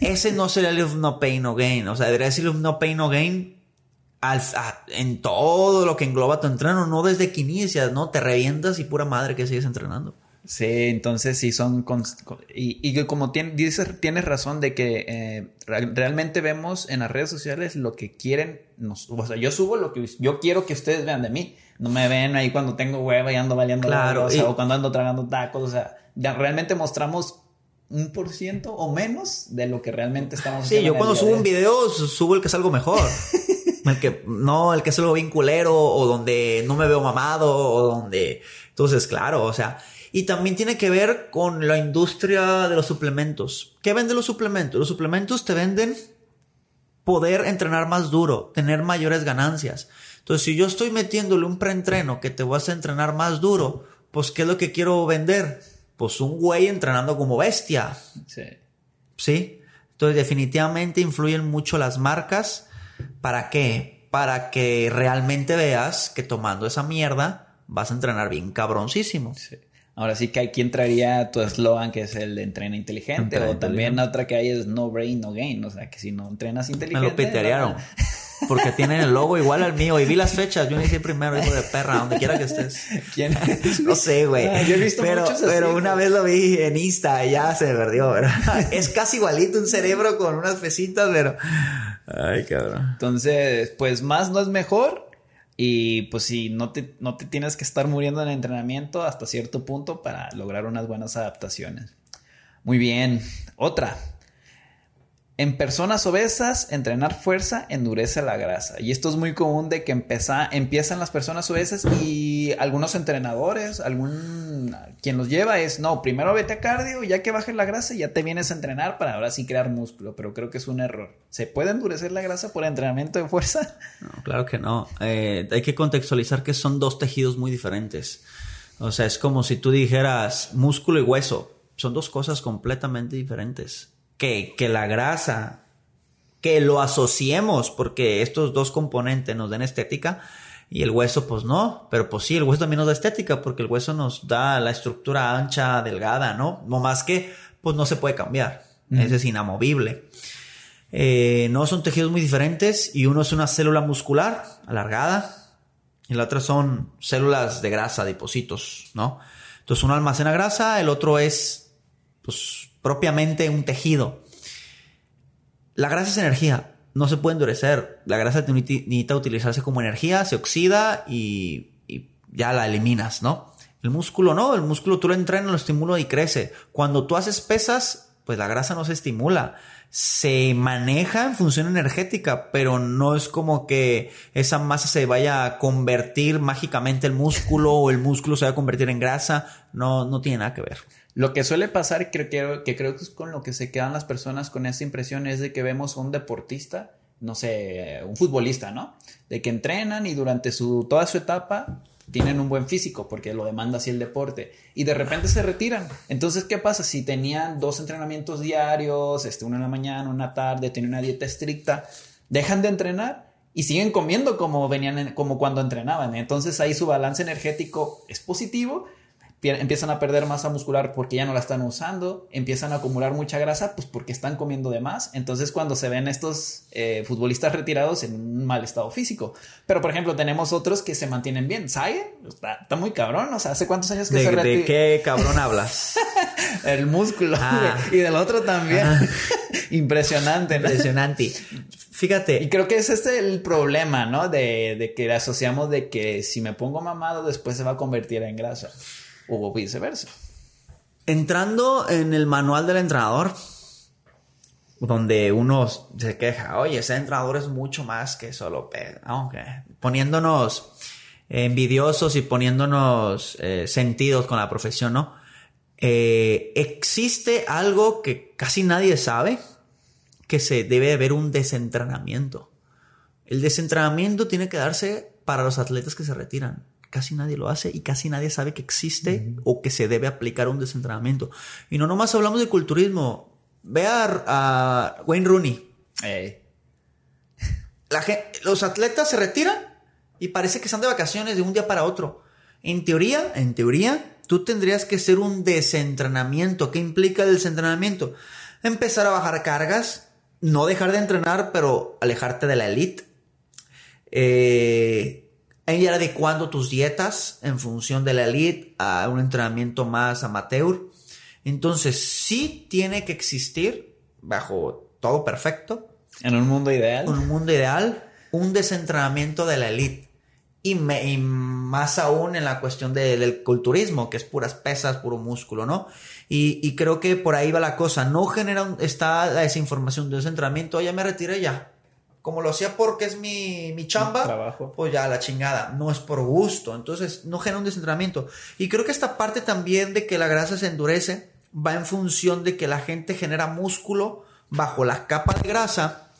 Ese no sería el no pain, no gain. O sea, debería decir no pain, no gain en todo lo que engloba tu entreno, no desde que inicias, ¿no? Te revientas y pura madre que sigues entrenando. Sí, entonces sí son... y, y, como dices, tienes razón de que eh, realmente vemos en las redes sociales lo que quieren. o sea, yo subo lo que yo quiero que ustedes vean de mí. No me ven ahí cuando tengo hueva y ando valiendo claro, o, cuando ando tragando tacos. O sea, realmente mostramos un por ciento o menos de lo que realmente estamos Sí, yo cuando subo un video subo el que es algo mejor. el que, no, el que es algo bien culero o donde no me veo mamado o donde... Entonces, claro, o sea... Y también tiene que ver con la industria de los suplementos. ¿Qué venden los suplementos? Los suplementos te venden poder entrenar más duro, tener mayores ganancias. Entonces, si yo estoy metiéndole un preentreno que te vas a entrenar más duro, pues ¿qué es lo que quiero vender? Pues un güey entrenando como bestia. Sí. ¿Sí? Entonces, definitivamente influyen mucho las marcas. ¿Para qué? Para que realmente veas que tomando esa mierda vas a entrenar bien cabroncísimo. Sí. Ahora sí que aquí entraría tu eslogan que es el de entrena inteligente. o también otra que hay es no brain, no gain. O sea que si no entrenas inteligente. Me lo pitearon. Porque tienen el logo igual al mío. Y vi las fechas. Yo dije primero, hijo de perra, donde quiera que estés. ¿Quién? No sé, güey. Ah, yo he visto pero, muchos Pero una vez lo vi en Insta y ya se perdió, ¿verdad? es casi igualito un cerebro con unas pesitas, pero. Ay, cabrón. Entonces, pues más no es mejor. Y pues si no te, no te tienes que estar muriendo en el entrenamiento hasta cierto punto para lograr unas buenas adaptaciones. Muy bien. Otra. En personas obesas, entrenar fuerza endurece la grasa. Y esto es muy común de que empiezan las personas obesas y algunos entrenadores, algún quien los lleva es, no, primero vete a cardio, ya que bajes la grasa, ya te vienes a entrenar para ahora sí crear músculo. Pero creo que es un error. ¿Se puede endurecer la grasa por entrenamiento de fuerza? No, claro que no. Eh, hay que contextualizar que son dos tejidos muy diferentes. O sea, es como si tú dijeras músculo y hueso. Son dos cosas completamente diferentes que, la grasa, que lo asociemos, porque estos dos componentes nos dan estética y el hueso pues no, pero pues sí, el hueso también nos da estética porque el hueso nos da la estructura ancha, delgada, ¿no? No más que pues no se puede cambiar, ese es inamovible. Eh, no son tejidos muy diferentes y uno es una célula muscular alargada y la otra son células de grasa, depósitos, ¿no? Entonces uno almacena grasa, el otro es pues propiamente un tejido. La grasa es energía, no se puede endurecer. La grasa necesita utilizarse como energía, se oxida y, ya la eliminas, ¿no? El músculo no, el músculo tú lo entrenas, lo estimula y crece. Cuando tú haces pesas, pues la grasa no se estimula. Se maneja en función energética, pero no es como que esa masa se vaya a convertir mágicamente el músculo o el músculo se va a convertir en grasa. No, no tiene nada que ver. Lo que suele pasar, creo, que creo que es con lo que se quedan las personas con esa impresión, es de que vemos un deportista, no sé, un futbolista, ¿no? De que entrenan y durante su, toda su etapa tienen un buen físico, porque lo demanda así el deporte, y de repente se retiran. Entonces, ¿qué pasa? Si tenían dos entrenamientos diarios, este, uno en la mañana, una tarde, tienen una dieta estricta, dejan de entrenar y siguen comiendo como venían, como cuando entrenaban. Entonces ahí su balance energético es positivo, empiezan a perder masa muscular porque ya no la están usando, empiezan a acumular mucha grasa pues porque están comiendo de más. Entonces cuando se ven estos eh, futbolistas retirados en un mal estado físico. Pero por ejemplo tenemos otros que se mantienen bien. Saye está, muy cabrón. O sea, ¿hace cuántos años que se retiró? ¿De qué cabrón hablas? El músculo. Ah. Y del otro también. Impresionante. Impresionante. Fíjate. Y creo que es este el problema, ¿no? De, de que asociamos de que si me pongo mamado después se va a convertir en grasa o viceversa. Entrando en el manual del entrenador, donde uno se queja, oye, ese entrenador es mucho más que solo aunque poniéndonos envidiosos y poniéndonos eh, sentidos con la profesión, ¿no? Eh, existe algo que casi nadie sabe, que se debe haber un desentrenamiento. El desentrenamiento tiene que darse para los atletas que se retiran. Casi nadie lo hace y casi nadie sabe que existe o que se debe aplicar un desentrenamiento. Y no nomás hablamos de culturismo. Ve a, Wayne Rooney. los atletas se retiran y parece que están de vacaciones de un día para otro. En teoría, en teoría, tú tendrías que hacer un desentrenamiento. ¿Qué implica el desentrenamiento? Empezar a bajar cargas, no dejar de entrenar, pero alejarte de la elite. Eh, ir adecuando tus dietas en función de la elite a un entrenamiento más amateur. Entonces, sí tiene que existir, bajo todo perfecto. En un mundo ideal. En un mundo ideal, un desentrenamiento de la elite. Y, más aún en la cuestión del culturismo, que es puras pesas, puro músculo, ¿no? Y, creo que por ahí va la cosa. No genera, está la desinformación de desentrenamiento, ya me retiré ya como lo hacía porque es mi, mi chamba, Trabajo. pues ya la chingada, no es por gusto, entonces no genera un desentrenamiento. Y creo que esta parte también de que la grasa se endurece va en función de que la gente genera músculo bajo la capa de grasa.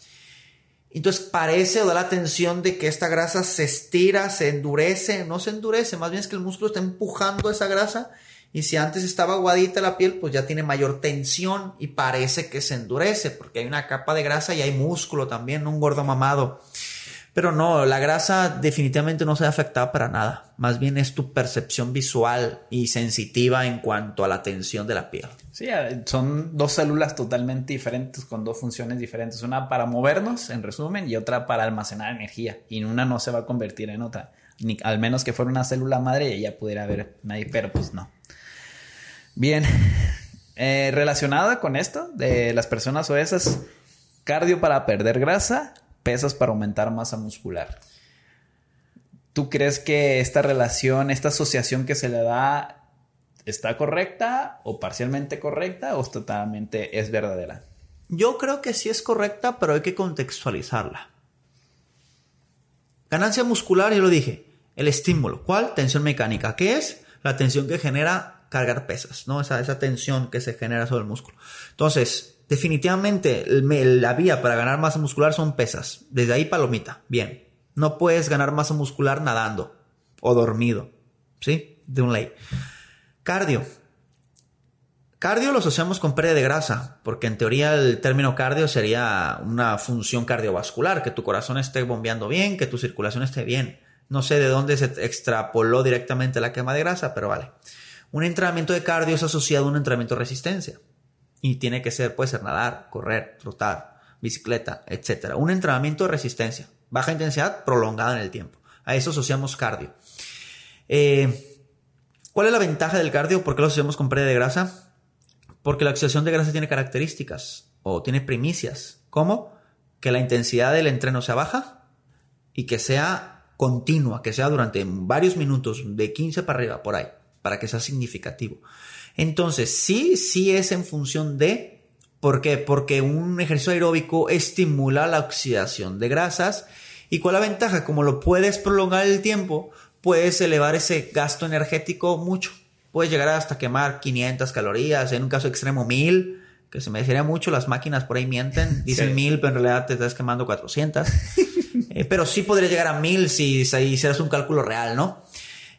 Entonces parece o da la tensión de que esta grasa se estira, se endurece, no se endurece, más bien es que el músculo está empujando esa grasa y si antes estaba aguadita la piel, pues ya tiene mayor tensión y parece que se endurece porque hay una capa de grasa y hay músculo también, un gordo mamado. Pero no, la grasa definitivamente no se ve afectada para nada. Más bien es tu percepción visual y sensitiva en cuanto a la tensión de la piel. Sí, son dos células totalmente diferentes con dos funciones diferentes. Una para movernos, en resumen, y otra para almacenar energía. Y una no se va a convertir en otra. Ni, al menos que fuera una célula madre y ella pudiera ver nadie, pero pues no. Bien, eh, relacionada con esto de las personas obesas, cardio para perder grasa, pesas para aumentar masa muscular. ¿Tú crees que esta relación, esta asociación que se le da está correcta o parcialmente correcta o totalmente es verdadera? Yo creo que sí es correcta, pero hay que contextualizarla. Ganancia muscular, yo lo dije, el estímulo. ¿Cuál? Tensión mecánica. ¿Qué es? La tensión que genera cargar pesas, ¿no? Esa, esa tensión que se genera sobre el músculo. Entonces, definitivamente la vía para ganar masa muscular son pesas. Desde ahí palomita. Bien. No puedes ganar masa muscular nadando o dormido. ¿Sí? De un ley. Cardio. Cardio lo asociamos con pérdida de grasa, porque en teoría el término cardio sería una función cardiovascular, que tu corazón esté bombeando bien, que tu circulación esté bien. No sé de dónde se extrapoló directamente la quema de grasa, pero vale. Un entrenamiento de cardio es asociado a un entrenamiento de resistencia. Y tiene que ser, puede ser nadar, correr, trotar, bicicleta, etc. Un entrenamiento de resistencia. Baja intensidad prolongada en el tiempo. A eso asociamos cardio. Eh, ¿Cuál es la ventaja del cardio? ¿Por qué lo asociamos con pérdida de grasa? Porque la oxidación de grasa tiene características o tiene primicias. ¿Cómo? Que la intensidad del entreno sea baja y que sea continua, que sea durante varios minutos, de 15 para arriba, por ahí para que sea significativo. Entonces, sí, sí es en función de, ¿por qué? Porque un ejercicio aeróbico estimula la oxidación de grasas. ¿Y cuál es la ventaja? Como lo puedes prolongar el tiempo, puedes elevar ese gasto energético mucho. Puedes llegar hasta quemar 500 calorías, en un caso extremo 1000, que se me decía mucho, las máquinas por ahí mienten, dicen 1000, pero en realidad te estás quemando 400. Eh, pero sí podría llegar a 1000 si, si hicieras un cálculo real, ¿no?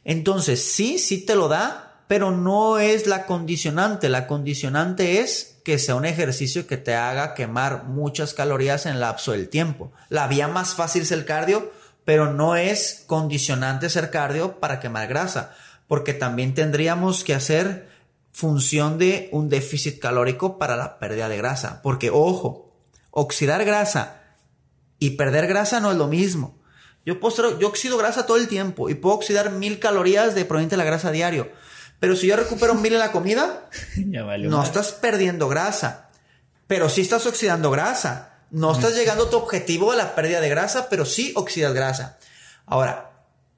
Entonces, sí, sí te lo da, pero no es la condicionante. La condicionante es que sea un ejercicio que te haga quemar muchas calorías en el lapso del tiempo. La vía más fácil es el cardio, pero no es condicionante ser cardio para quemar grasa, porque también tendríamos que hacer función de un déficit calórico para la pérdida de grasa. Porque, ojo, oxidar grasa y perder grasa no es lo mismo. Yo, puedo, yo oxido grasa todo el tiempo y puedo oxidar mil calorías de proveniente de la grasa diario. Pero si yo recupero mil en la comida, no estás perdiendo grasa. Pero sí estás oxidando grasa. No estás llegando a tu objetivo de la pérdida de grasa, pero sí oxidas grasa. Ahora,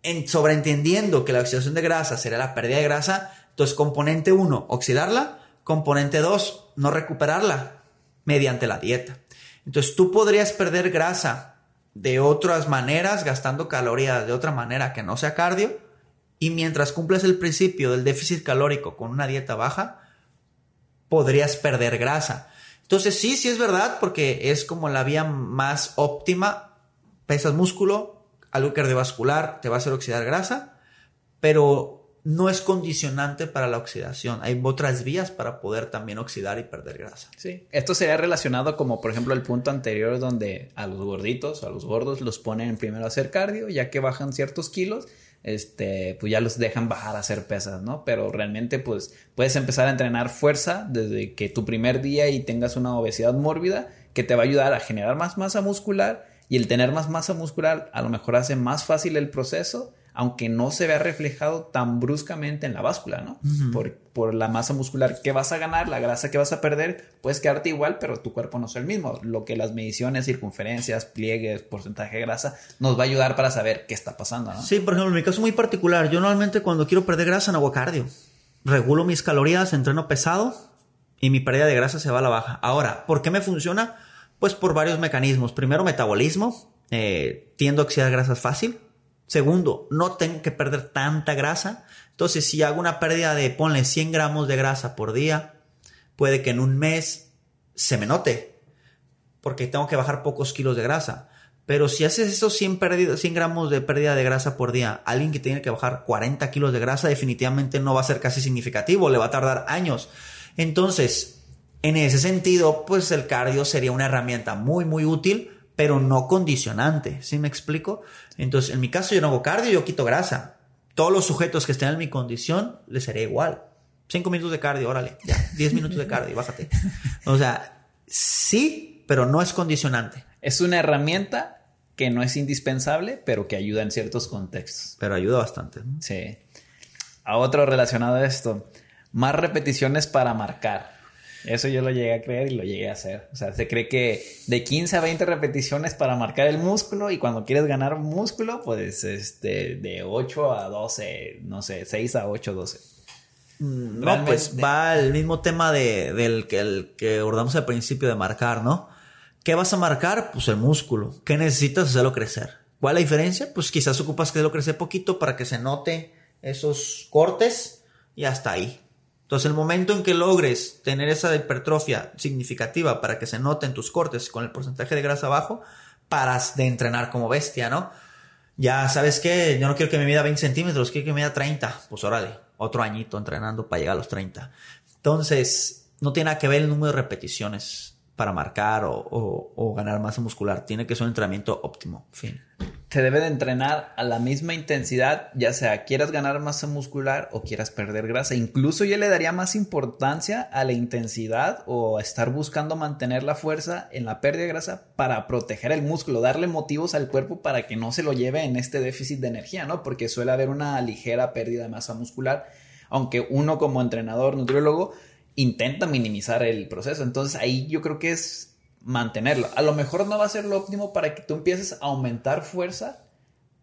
en, sobreentendiendo que la oxidación de grasa será la pérdida de grasa, entonces componente 1, oxidarla. Componente 2, no recuperarla mediante la dieta. Entonces tú podrías perder grasa de otras maneras, gastando calorías de otra manera que no sea cardio, y mientras cumples el principio del déficit calórico con una dieta baja, podrías perder grasa. Entonces sí, sí es verdad, porque es como la vía más óptima. Pesas músculo, algo cardiovascular te va a hacer oxidar grasa, pero no es condicionante para la oxidación. Hay otras vías para poder también oxidar y perder grasa. Sí, esto sería relacionado como por ejemplo el punto anterior donde a los gorditos, a los gordos los ponen primero a hacer cardio, ya que bajan ciertos kilos, este, pues ya los dejan bajar a hacer pesas, ¿no? Pero realmente pues puedes empezar a entrenar fuerza desde que tu primer día y tengas una obesidad mórbida que te va a ayudar a generar más masa muscular y el tener más masa muscular a lo mejor hace más fácil el proceso aunque no se vea reflejado tan bruscamente en la báscula, ¿no? por, por, la masa muscular que vas a ganar, la grasa que vas a perder, puedes quedarte igual, pero tu cuerpo no es el mismo. Lo que las mediciones, circunferencias, pliegues, porcentaje de grasa, nos va a ayudar para saber qué está pasando, ¿no? Sí, por ejemplo, en mi caso muy particular, yo normalmente cuando quiero perder grasa no hago cardio. Regulo mis calorías, entreno pesado y mi pérdida de grasa se va a la baja. Ahora, ¿por qué me funciona? Pues por varios mecanismos. Primero, metabolismo. Eh, tiendo a oxidar grasas fácil Segundo, no tengo que perder tanta grasa. Entonces, si hago una pérdida de, ponle 100 gramos de grasa por día, puede que en un mes se me note, porque tengo que bajar pocos kilos de grasa. Pero si haces esos 100, 100 gramos de pérdida de grasa por día, alguien que tiene que bajar 40 kilos de grasa definitivamente no va a ser casi significativo, le va a tardar años. Entonces, en ese sentido, pues el cardio sería una herramienta muy, muy útil, pero no condicionante. ¿Sí me explico? Entonces, en mi caso, yo no hago cardio, yo quito grasa. Todos los sujetos que estén en mi condición les sería igual. Cinco minutos de cardio, órale, ya. Diez minutos de cardio, bájate. O sea, sí, pero no es condicionante. Es una herramienta que no es indispensable, pero que ayuda en ciertos contextos. Pero ayuda bastante. Sí. A otro relacionado a esto, más repeticiones para marcar. Eso yo lo llegué a creer y lo llegué a hacer. O sea, se cree que de 15 a 20 repeticiones para marcar el músculo y cuando quieres ganar músculo, pues este, de 8 a 12, no sé, 6 a 8, 12. Mm, no, pues va al mismo tema de, del que, el que abordamos al principio de marcar, ¿no? ¿Qué vas a marcar? Pues el músculo. ¿Qué necesitas hacerlo crecer? ¿Cuál es la diferencia? Pues quizás ocupas que lo crece poquito para que se note esos cortes y hasta ahí. Entonces, el momento en que logres tener esa hipertrofia significativa para que se noten tus cortes con el porcentaje de grasa bajo, paras de entrenar como bestia, ¿no? Ya sabes que yo no quiero que me mida 20 centímetros, quiero que me mida 30. Pues órale, otro añito entrenando para llegar a los 30. Entonces, no tiene nada que ver el número de repeticiones para marcar o, ganar masa muscular. Tiene que ser un entrenamiento óptimo. Fin. Se debe de entrenar a la misma intensidad, ya sea quieras ganar masa muscular o quieras perder grasa. Incluso yo le daría más importancia a la intensidad o a estar buscando mantener la fuerza en la pérdida de grasa para proteger el músculo, darle motivos al cuerpo para que no se lo lleve en este déficit de energía, ¿no? Porque suele haber una ligera pérdida de masa muscular, aunque uno como entrenador, nutriólogo, intenta minimizar el proceso. Entonces ahí yo creo que es mantenerlo. A lo mejor no va a ser lo óptimo para que tú empieces a aumentar fuerza,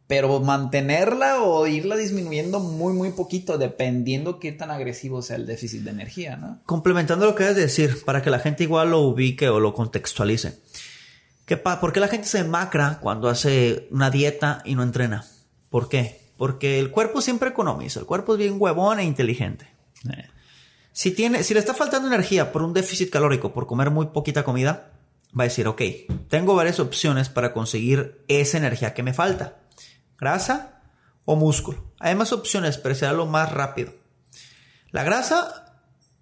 pero mantenerla o irla disminuyendo muy, muy poquito, dependiendo qué tan agresivo sea el déficit de energía, ¿no? Complementando lo que es decir, para que la gente igual lo ubique o lo contextualice. ¿Qué ¿Por qué la gente se macra cuando hace una dieta y no entrena? ¿Por qué? Porque el cuerpo siempre economiza, el cuerpo es bien huevón e inteligente. Eh. Si, tiene, si le está faltando energía por un déficit calórico, por comer muy poquita comida, va a decir, ok, tengo varias opciones para conseguir esa energía que me falta. Grasa o músculo. Hay más opciones, pero será lo más rápido. La grasa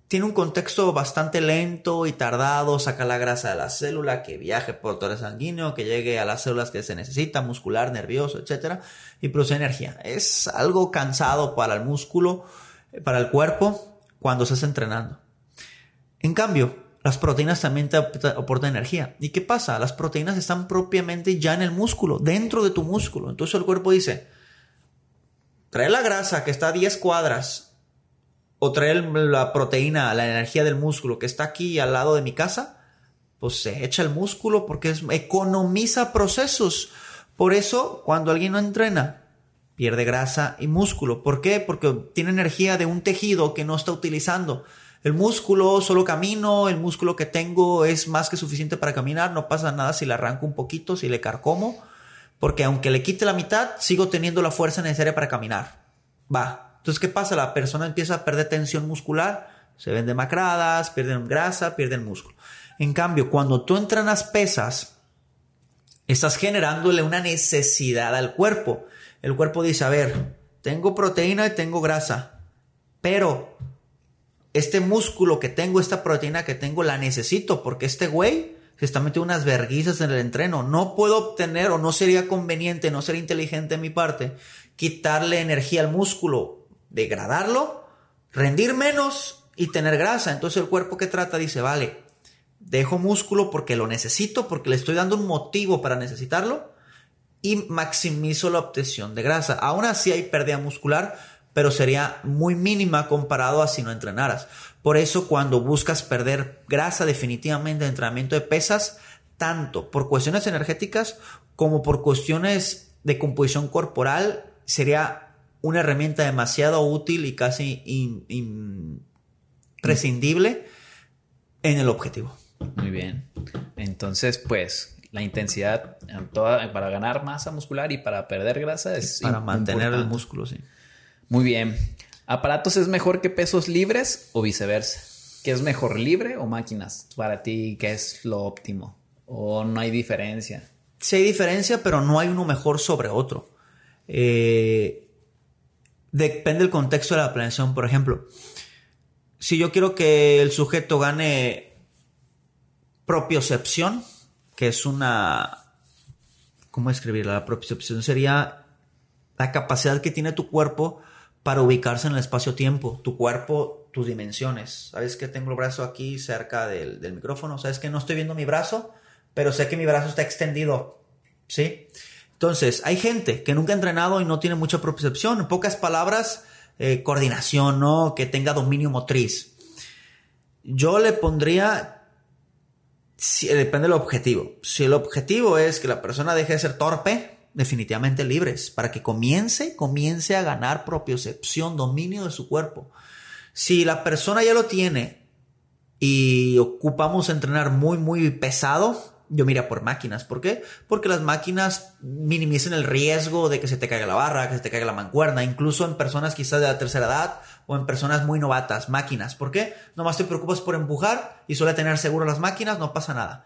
tiene un contexto bastante lento y tardado, saca la grasa de la célula, que viaje por todo el sanguíneo, que llegue a las células que se necesita, muscular, nervioso, etc. Y produce energía. Es algo cansado para el músculo, para el cuerpo, cuando estás entrenando. En cambio, las proteínas también te aportan energía. ¿Y qué pasa? Las proteínas están propiamente ya en el músculo, dentro de tu músculo. Entonces el cuerpo dice, trae la grasa que está a 10 cuadras o trae la proteína, la energía del músculo que está aquí al lado de mi casa, pues se echa el músculo porque economiza procesos. Por eso, cuando alguien no entrena, pierde grasa y músculo. ¿Por qué? Porque tiene energía de un tejido que no está utilizando. El músculo, solo camino, el músculo que tengo es más que suficiente para caminar, no pasa nada si le arranco un poquito, si le carcomo, porque aunque le quite la mitad, sigo teniendo la fuerza necesaria para caminar. Va. Entonces, ¿qué pasa? La persona empieza a perder tensión muscular, Se ven demacradas, pierden grasa, pierden músculo. En cambio, cuando tú entrenas pesas, estás generándole una necesidad al cuerpo. El cuerpo dice, a ver, tengo proteína y tengo grasa, pero este músculo que tengo, esta proteína que tengo, la necesito porque este güey se está metiendo unas verguizas en el entreno. No puedo obtener o no sería conveniente, no sería inteligente de mi parte, quitarle energía al músculo, degradarlo, rendir menos y tener grasa. Entonces el cuerpo que trata dice, vale, dejo músculo porque lo necesito, porque le estoy dando un motivo para necesitarlo y maximizo la obtención de grasa. Aún así hay pérdida muscular, pero sería muy mínima comparado a si no entrenaras. Por eso cuando buscas perder grasa definitivamente en entrenamiento de pesas, tanto por cuestiones energéticas como por cuestiones de composición corporal, sería una herramienta demasiado útil y casi imprescindible en el objetivo. Muy bien. Entonces, pues, la intensidad toda, para ganar masa muscular y para perder grasa es... Para mantener el músculo, sí. Muy bien. ¿Aparatos es mejor que pesos libres o viceversa? ¿Qué es mejor, libre o máquinas? Para ti, ¿qué es lo óptimo? ¿O no hay diferencia? Sí hay diferencia, pero no hay uno mejor sobre otro. Eh, depende del contexto de la planeación. Por ejemplo, si yo quiero que el sujeto gane propiocepción, que es una... ¿Cómo escribirla? La propiocepción sería la capacidad que tiene tu cuerpo para ubicarse en el espacio-tiempo, tu cuerpo, tus dimensiones. ¿Sabes que tengo el brazo aquí cerca del, micrófono? ¿Sabes que no estoy viendo mi brazo? Pero sé que mi brazo está extendido. ¿Sí? Entonces, hay gente que nunca ha entrenado y no tiene mucha propiocepción. En pocas palabras, eh, coordinación, ¿no? Que tenga dominio motriz. Yo le pondría depende del objetivo. Si el objetivo es que la persona deje de ser torpe, definitivamente libres, para que comience, comience a ganar propiocepción, dominio de su cuerpo. Si la persona ya lo tiene y ocupamos entrenar muy, muy pesado, yo mira por máquinas. ¿Por qué? Porque las máquinas minimizan el riesgo de que se te caiga la barra, que se te caiga la mancuerna, incluso en personas quizás de la tercera edad o en personas muy novatas, máquinas. ¿Por qué? Nomás te preocupas por empujar y suele tener seguro las máquinas, no pasa nada.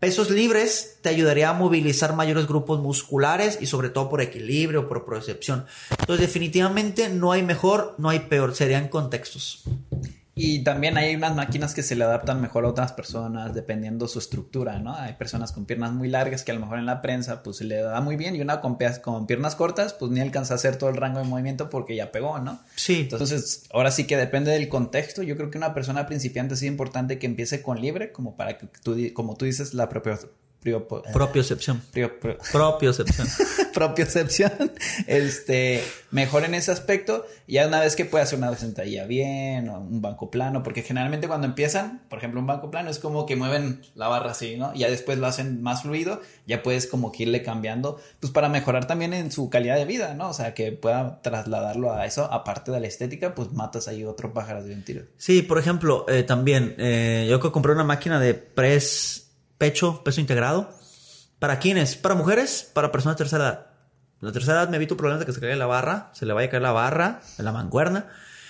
Pesos libres te ayudaría a movilizar mayores grupos musculares y sobre todo por equilibrio, por percepción. Entonces definitivamente no hay mejor, no hay peor, serían contextos. Y también hay unas máquinas que se le adaptan mejor a otras personas dependiendo su estructura, ¿no? Hay personas con piernas muy largas que a lo mejor en la prensa pues se le da muy bien y una con, con piernas cortas pues ni alcanza a hacer todo el rango de movimiento porque ya pegó, ¿no? Sí. Entonces, ahora sí que depende del contexto. Yo creo que una persona principiante es importante que empiece con libre como para que tú, como tú dices, la propia propiocepción. propiocepción. propiocepción. Este, mejor en ese aspecto. Ya una vez que puede hacer una sentadilla bien o un banco plano, porque generalmente cuando empiezan, por ejemplo, un banco plano es como que mueven la barra así, ¿no? Y ya después lo hacen más fluido, ya puedes como que irle cambiando, pues para mejorar también en su calidad de vida, ¿no? O sea, que pueda trasladarlo a eso, aparte de la estética, pues matas ahí otro pájaro de un tiro. Sí, por ejemplo, eh, también, eh, yo compré una máquina de press pecho, peso integrado. ¿Para quiénes? Para mujeres, para personas de tercera edad. La tercera edad me evito problemas de que se caiga la barra, se le vaya a caer la barra, la mancuerna.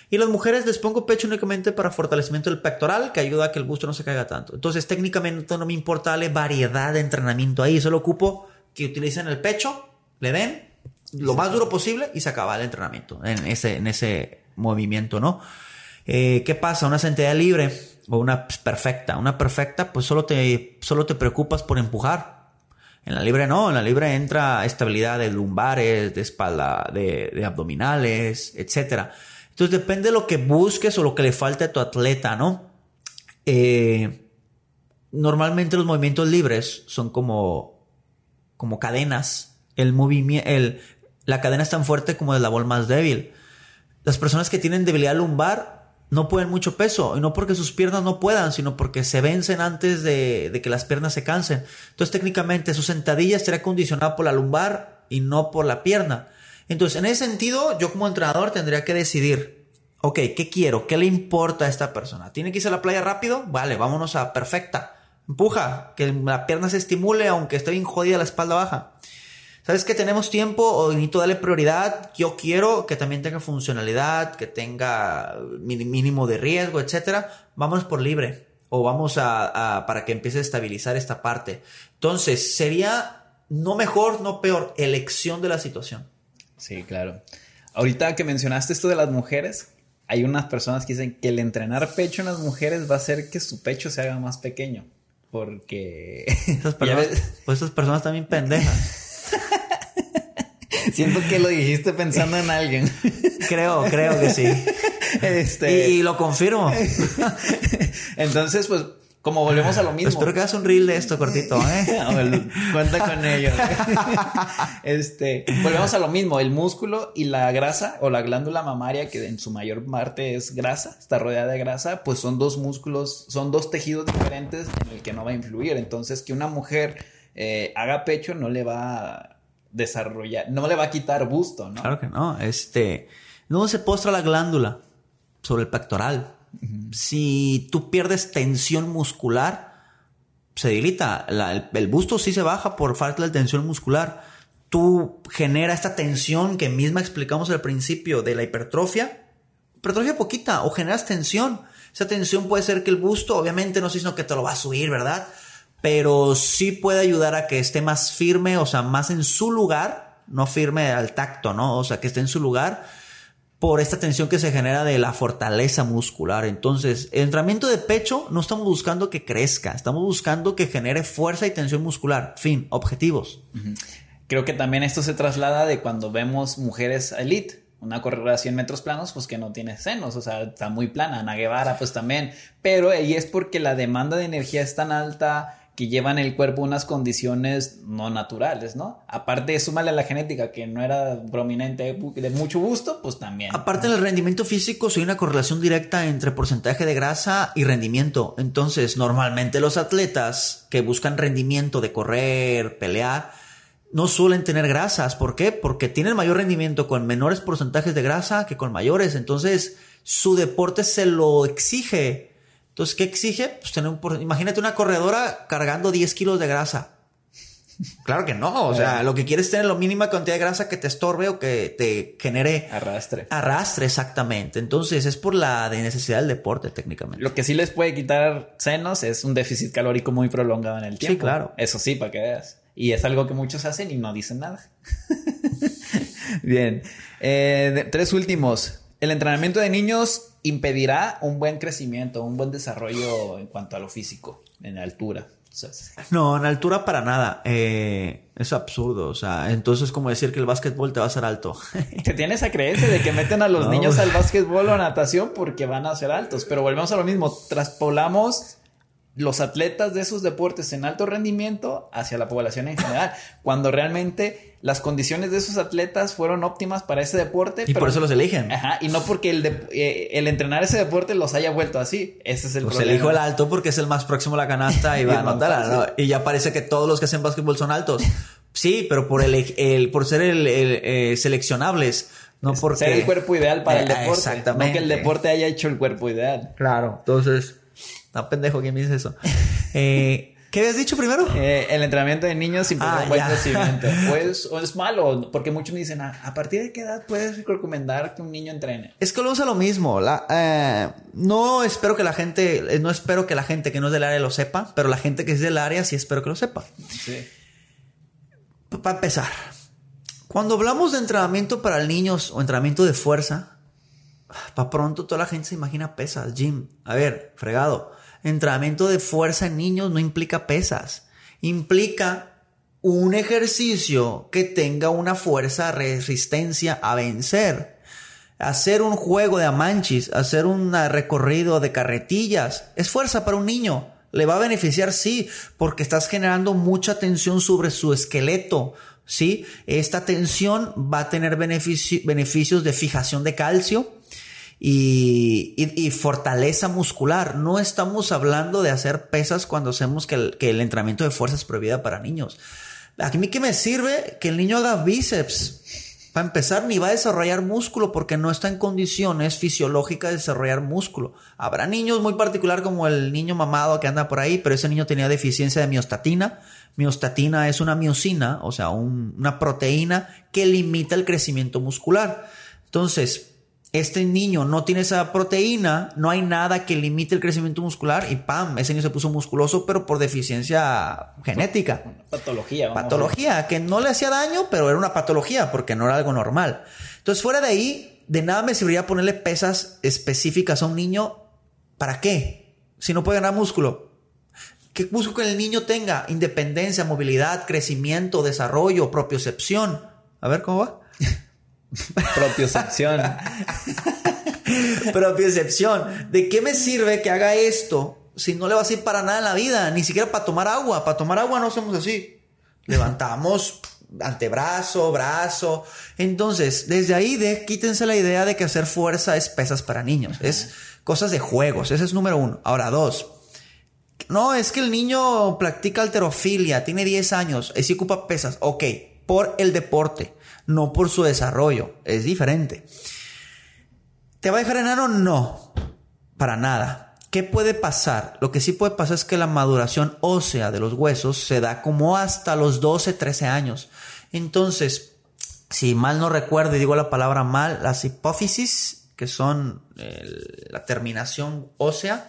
Y las mujeres les pongo pecho únicamente para fortalecimiento del pectoral, que ayuda a que el busto no se caiga tanto. Entonces, técnicamente no me importa darle variedad de entrenamiento ahí. Solo ocupo que utilicen el pecho, le den lo más duro posible y se acaba el entrenamiento en ese, en ese movimiento, ¿no? Eh, ¿Qué pasa? Una sentadilla libre o una perfecta. Una perfecta, pues solo te, solo te preocupas por empujar. En la libre no, en la libre entra estabilidad de lumbares, de espalda, de, abdominales, etc. Entonces depende de lo que busques o lo que le falte a tu atleta, ¿no? Eh, normalmente los movimientos libres son como, como cadenas. El el, la cadena es tan fuerte como el labor más débil. Las personas que tienen debilidad lumbar no pueden mucho peso, y no porque sus piernas no puedan, sino porque se vencen antes de, que las piernas se cansen. Entonces técnicamente su sentadilla estará condicionada por la lumbar y no por la pierna. Entonces en ese sentido yo como entrenador tendría que decidir, ok, ¿qué quiero? ¿Qué le importa a esta persona? ¿Tiene que irse a la playa rápido? Vale, vámonos a perfecta. Empuja, que la pierna se estimule aunque esté bien jodida la espalda baja. ¿Sabes que tenemos tiempo o necesito darle prioridad? Yo quiero que también tenga funcionalidad, que tenga mínimo de riesgo, etcétera. Vamos por libre o vamos a, para que empiece a estabilizar esta parte. Entonces, sería no mejor, no peor, elección de la situación. Sí, claro. Ahorita que mencionaste esto de las mujeres, hay unas personas que dicen que el entrenar pecho en las mujeres va a hacer que su pecho se haga más pequeño. Porque. Esas personas, pues esas personas también pendejas. Siento que lo dijiste pensando en alguien. Creo, creo que sí. Este... Y, y, lo confirmo. Entonces, pues como volvemos a lo mismo. Espero que hagas un reel de esto cortito, ¿eh? cuenta con ello. este, volvemos a lo mismo. El músculo y la grasa o la glándula mamaria, que en su mayor parte es grasa, está rodeada de grasa, pues son dos músculos, son dos tejidos diferentes en el que no va a influir. Entonces, que una mujer eh, haga pecho no le va a desarrollar, no le va a quitar busto, ¿no? Claro que no. Este, no se postra la glándula sobre el pectoral si tú pierdes tensión muscular, se dilita. el, busto sí se baja por falta de tensión muscular. Tú genera esta tensión que misma explicamos al principio de la hipertrofia. Hipertrofia poquita o generas tensión. Esa tensión puede ser que el busto, obviamente no sé sino que te lo va a subir, ¿verdad? Pero sí puede ayudar a que esté más firme, o sea, más en su lugar, no firme al tacto, ¿no? O sea, que esté en su lugar por esta tensión que se genera de la fortaleza muscular. Entonces, el entrenamiento de pecho no estamos buscando que crezca, estamos buscando que genere fuerza y tensión muscular. Fin, objetivos. Creo que también esto se traslada de cuando vemos mujeres elite. Una corredora de 100 metros planos, pues que no tiene senos, o sea, está muy plana. Ana Guevara, pues también. Pero ahí es porque la demanda de energía es tan alta, que llevan el cuerpo unas condiciones no naturales, ¿no? Aparte, súmale a la genética, que no era prominente de mucho gusto, pues también. Aparte del rendimiento físico, hay una correlación directa entre porcentaje de grasa y rendimiento. Entonces, normalmente los atletas que buscan rendimiento de correr, pelear, no suelen tener grasas. ¿Por qué? Porque tienen mayor rendimiento con menores porcentajes de grasa que con mayores. Entonces, su deporte se lo exige entonces, ¿qué exige? Pues tener un... Imagínate una corredora cargando 10 kilos de grasa. Claro que no, o sea, lo que quieres es tener la mínima cantidad de grasa que te estorbe o que te genere arrastre. Arrastre, exactamente. Entonces es por la necesidad del deporte técnicamente. Lo que sí les puede quitar senos es un déficit calórico muy prolongado en el tiempo. Sí, claro. Eso sí, para que veas. Y es algo que muchos hacen y no dicen nada. Bien. Eh, tres últimos. El entrenamiento de niños impedirá un buen crecimiento, un buen desarrollo en cuanto a lo físico, en altura. no, en altura para nada. Eh, es absurdo. O sea, entonces es como decir que el básquetbol te va a hacer alto. que tiene esa creencia de que meten a los niños al básquetbol o a natación porque van a ser altos. Pero volvemos a lo mismo. Traspolamos los atletas de esos deportes en alto rendimiento hacia la población en general, cuando realmente las condiciones de esos atletas fueron óptimas para ese deporte. Y por eso los eligen. Ajá, y no porque el, eh, el entrenar ese deporte los haya vuelto así. Ese es el pues elijo el alto porque es el más próximo a la canasta y va a anotar. Y ya parece que todos los que hacen básquetbol son altos. Sí, pero por el, el por ser el, eh, seleccionables. No por ser el cuerpo ideal para el eh, deporte. Exactamente. No que el deporte haya hecho el cuerpo ideal. Claro. Entonces, está pendejo que me dice eso. Eh, ¿Qué habías dicho primero? Eh, el entrenamiento de niños sin ah, buen crecimiento. Pues, o es malo, porque muchos me dicen, ah, ¿a partir de qué edad puedes recomendar que un niño entrene? Es que lo usa lo mismo. La, eh, no espero que la gente, no espero que la gente que no es del área lo sepa, pero la gente que es del área sí espero que lo sepa. Sí. Para empezar, cuando hablamos de entrenamiento para niños o entrenamiento de fuerza, para pronto toda la gente se imagina pesas, gym. A ver, fregado entrenamiento de fuerza en niños no implica pesas, implica un ejercicio que tenga una fuerza resistencia a vencer. Hacer un juego de amanchis, hacer un recorrido de carretillas, es fuerza para un niño. Le va a beneficiar, sí, porque estás generando mucha tensión sobre su esqueleto, ¿sí? Esta tensión va a tener beneficios de fijación de calcio, y, fortaleza muscular. No estamos hablando de hacer pesas cuando hacemos que el, entrenamiento de fuerza es prohibida para niños. A mí que me sirve que el niño haga bíceps. Para empezar, ni va a desarrollar músculo porque no está en condiciones fisiológicas de desarrollar músculo. Habrá niños muy particular como el niño mamado que anda por ahí, pero ese niño tenía deficiencia de miostatina. Miostatina es una miocina, o sea, una proteína que limita el crecimiento muscular. Entonces, este niño no tiene esa proteína, no hay nada que limite el crecimiento muscular y ¡pam! Ese niño se puso musculoso, pero por deficiencia genética. Patología. patología, que no le hacía daño, pero era una patología porque no era algo normal. Entonces, fuera de ahí, de nada me serviría ponerle pesas específicas a un niño. ¿Para qué? Si no puede ganar músculo. ¿Qué busco que el niño tenga? Independencia, movilidad, crecimiento, desarrollo, propiocepción. A ver cómo va. Propiocepción. Propiocepción. ¿De qué me sirve que haga esto si no le va a servir para nada en la vida? Ni siquiera para tomar agua. Para tomar agua no hacemos así. Levantamos antebrazo, brazo. Entonces, desde ahí de, quítense la idea de que hacer fuerza es pesas para niños. Es cosas de juegos. Ese es número uno. Ahora, dos. No, es que el niño practica alterofilia, tiene 10 años, y sí ocupa pesas. Ok, por el deporte no por su desarrollo. Es diferente. ¿Te va a dejar enano? No, para nada. ¿Qué puede pasar? Lo que sí puede pasar es que la maduración ósea de los huesos se da como hasta los 12, 13 años. Entonces, si mal no recuerdo y digo la palabra mal, las hipófisis, que son la terminación ósea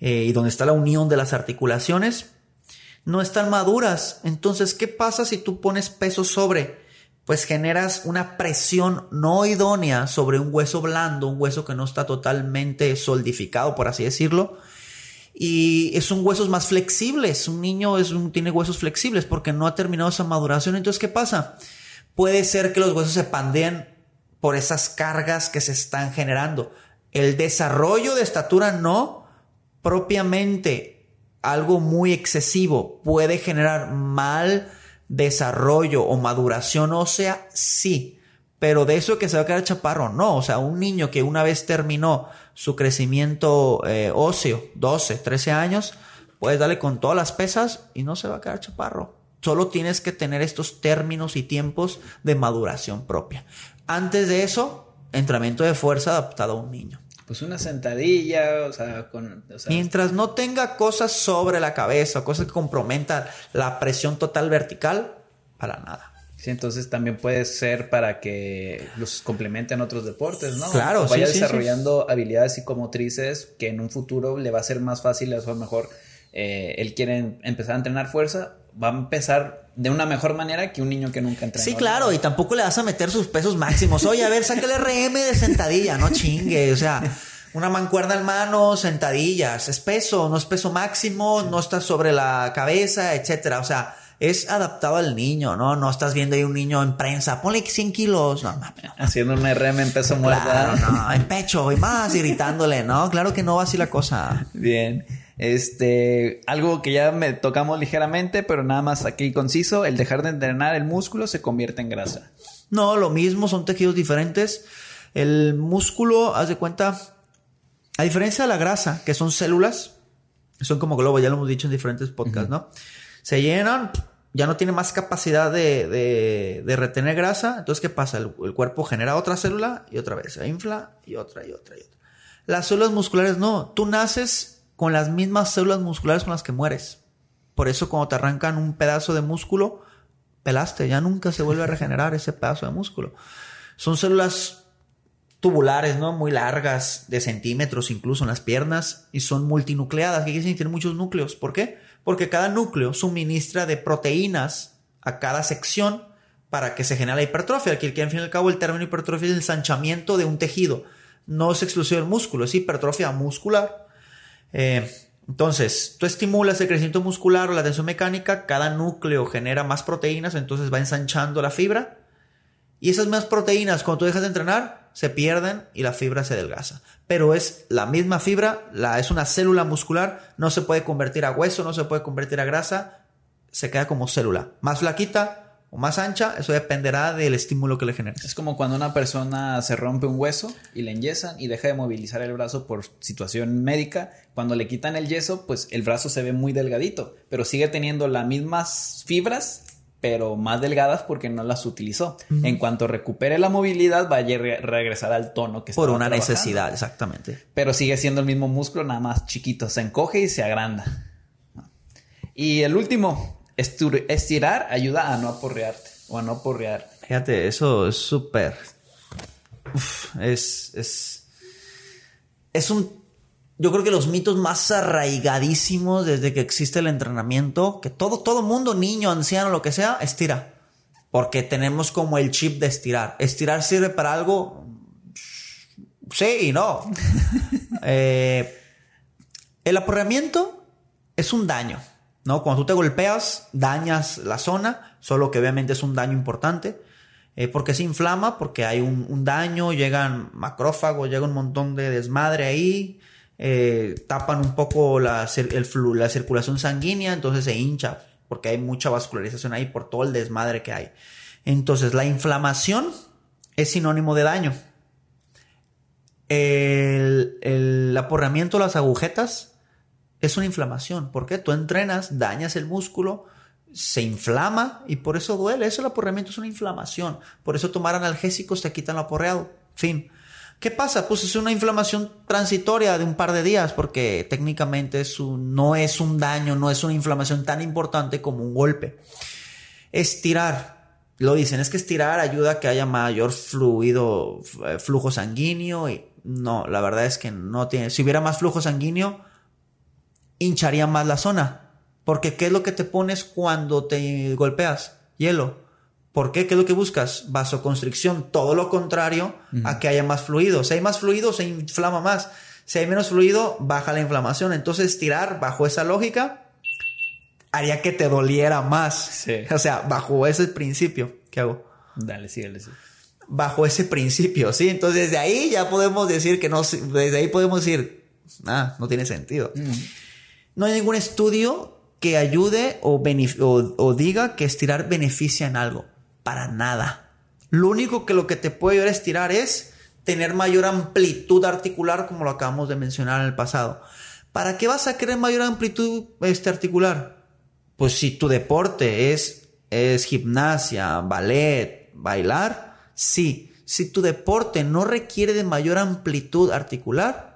eh, y donde está la unión de las articulaciones, no están maduras. Entonces, ¿qué pasa si tú pones peso sobre? Pues generas una presión no idónea sobre un hueso blando, un hueso que no está totalmente solidificado, por así decirlo. Y son huesos más flexibles. Un niño es un, tiene huesos flexibles porque no ha terminado esa maduración. Entonces, ¿qué pasa? Puede ser que los huesos se pandeen por esas cargas que se están generando. El desarrollo de estatura no, propiamente algo muy excesivo puede generar mal desarrollo o maduración ósea, sí. Pero de eso que se va a quedar chaparro, no. O sea, un niño que una vez terminó su crecimiento eh, óseo, 12, 13 años, puedes darle con todas las pesas y no se va a quedar chaparro. Solo tienes que tener estos términos y tiempos de maduración propia. Antes de eso, entrenamiento de fuerza adaptado a un niño. Pues una sentadilla, o sea, con... Mientras no tenga cosas sobre la cabeza, cosas que comprometan la presión total vertical, para nada. Sí, entonces también puede ser para que los complementen otros deportes, ¿no? Claro, Vaya desarrollando habilidades psicomotrices que en un futuro le va a ser más fácil, a lo mejor eh, él quiere empezar a entrenar fuerza, va a empezar de una mejor manera que un niño que nunca entrenó. Sí, claro, y tampoco le vas a meter sus pesos máximos. Oye, a ver, saca el RM de sentadilla, no chingue, o sea, una mancuerna al mano, sentadillas, es peso, no es peso máximo, no está sobre la cabeza, etcétera, o sea, es adaptado al niño, ¿no? No estás viendo ahí un niño en prensa, ponle 100 kilos, no, Haciendo un RM en peso muerto. Claro, no, en pecho y más, gritándole, ¿no? Claro que no va así la cosa. Bien. Este, algo que ya me tocamos ligeramente, pero nada más aquí conciso, el dejar de entrenar el músculo se convierte en grasa. No, lo mismo, son tejidos diferentes. El músculo, haz de cuenta, a diferencia de la grasa, que son células, son como globos, ya lo hemos dicho en diferentes podcasts, ¿no? Se llenan, ya no tiene más capacidad de, retener grasa, entonces ¿qué pasa? El, el, cuerpo genera otra célula y otra vez se infla y otra y otra y otra. Las células musculares no, tú naces con las mismas células musculares con las que mueres. Por eso cuando te arrancan un pedazo de músculo, pelaste, ya nunca se vuelve a regenerar ese pedazo de músculo. Son células tubulares, ¿no? Muy largas, de centímetros incluso en las piernas, y son multinucleadas, que quiere decir tienen muchos núcleos. ¿Por qué? Porque cada núcleo suministra de proteínas a cada sección para que se genere la hipertrofia, que al fin y al cabo el término hipertrofia es el ensanchamiento de un tejido. No es exclusivo del músculo, es hipertrofia muscular. Eh, entonces, tú estimulas el crecimiento muscular o la tensión mecánica, cada núcleo genera más proteínas, entonces va ensanchando la fibra. Y esas más proteínas, cuando tú dejas de entrenar, se pierden y la fibra se adelgaza. Pero es la misma fibra, la, es una célula muscular, no se puede convertir a hueso, no se puede convertir a grasa, se queda como célula. Más flaquita, o más ancha, eso dependerá del estímulo que le generes. Es como cuando una persona se rompe un hueso y le enyesan y deja de movilizar el brazo por situación médica. Cuando le quitan el yeso, pues el brazo se ve muy delgadito, pero sigue teniendo las mismas fibras pero más delgadas porque no las utilizó. En cuanto recupere la movilidad, va a re- regresar al tono que Por una trabajando. necesidad, exactamente. Pero sigue siendo el mismo músculo, nada más chiquito. Se encoge y se agranda. Y el último, estur- estirar ayuda a no aporrearte o a no aporrear. Fíjate, eso es súper. Es, es. Es un. Yo creo que los mitos más arraigadísimos desde que existe el entrenamiento, que todo, todo mundo, niño, anciano, lo que sea, estira. Porque tenemos como el chip de estirar. ¿Estirar sirve para algo? Sí y no. Eh, el aporreamiento es un daño, ¿no? Cuando tú te golpeas, dañas la zona, solo que obviamente es un daño importante. eh, porque se inflama, porque hay un, un daño, llegan macrófagos, llega un montón de desmadre ahí, eh, tapan un poco la, circulación sanguínea, entonces se hincha, porque hay mucha vascularización ahí por todo el desmadre que hay. Entonces, la inflamación es sinónimo de daño. El, el de las agujetas es una inflamación. ¿Por qué? Tú entrenas, dañas el músculo, se inflama y por eso duele. Eso el aporreamiento es una inflamación. Por eso tomar analgésicos te quitan lo aporreado. Fin. ¿Qué pasa? Pues es una inflamación transitoria de un par de días porque técnicamente es un- no es un daño, no es una inflamación tan importante como un golpe. Estirar. Lo dicen, es que estirar ayuda a que haya mayor fluido, eh, flujo sanguíneo y no, la verdad es que no tiene. Si hubiera más flujo sanguíneo, hincharía más la zona. Porque ¿qué es lo que te pones cuando te golpeas? Hielo. ¿Por qué? ¿Qué es lo que buscas? Vasoconstricción. Todo lo contrario a que haya más fluido. Si hay más fluido, se inflama más. Si hay menos fluido, baja la inflamación. Entonces, tirar bajo esa lógica haría que te doliera más. Sí. O sea, bajo ese principio. ¿Qué hago? Dale, síguele, sí. bajo ese principio, ¿sí? Entonces desde ahí ya podemos decir que no, desde ahí podemos decir, ah, no tiene sentido. No hay ningún estudio que ayude o, o diga que estirar beneficia en algo. Para nada. Lo único que lo que te puede ayudar a estirar es tener mayor amplitud articular, como lo acabamos de mencionar en el pasado. ¿Para qué vas a querer mayor amplitud este, articular? Pues si tu deporte es, es gimnasia, ballet, bailar, sí. Si tu deporte no requiere de mayor amplitud articular,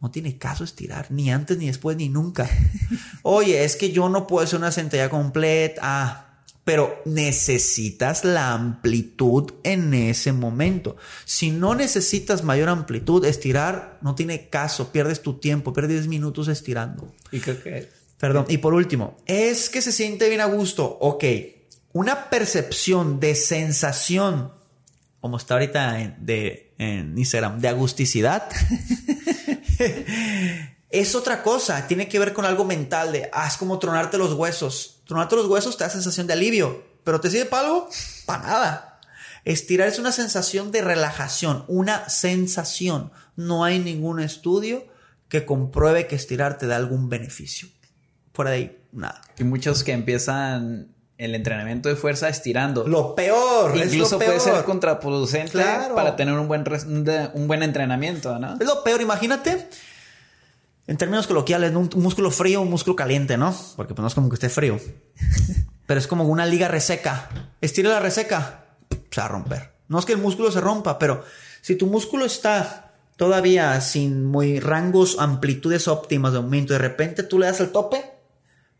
no tiene caso estirar, ni antes, ni después, ni nunca. Oye, es que yo no puedo hacer una sentadilla completa. Ah, pero necesitas la amplitud en ese momento. Si no necesitas mayor amplitud, estirar no tiene caso, pierdes tu tiempo, pierdes 10 minutos estirando. Y creo que Perdón. Y por último, es que se siente bien a gusto. Ok. Una percepción de sensación, como está ahorita en, de, en Instagram, de agusticidad, es otra cosa. Tiene que ver con algo mental de, ah, es como tronarte los huesos. Tronarte los huesos te da sensación de alivio, pero ¿te sirve para algo? Para nada. Estirar es una sensación de relajación, una sensación. No hay ningún estudio que compruebe que estirar te da algún beneficio. Fuera de ahí, nada. hay muchos que empiezan el entrenamiento de fuerza estirando. Lo peor, es Incluso lo puede peor. ser contraproducente Claro. para tener un buen, un buen entrenamiento, ¿no? Es lo peor, imagínate. En términos coloquiales, un músculo frío, un músculo caliente, ¿no? Porque pues no es como que esté frío. Pero es como una liga reseca. Estira la reseca, se va a romper. No es que el músculo se rompa, pero si tu músculo está todavía sin muy rangos, amplitudes óptimas de movimiento, de repente tú le das el tope,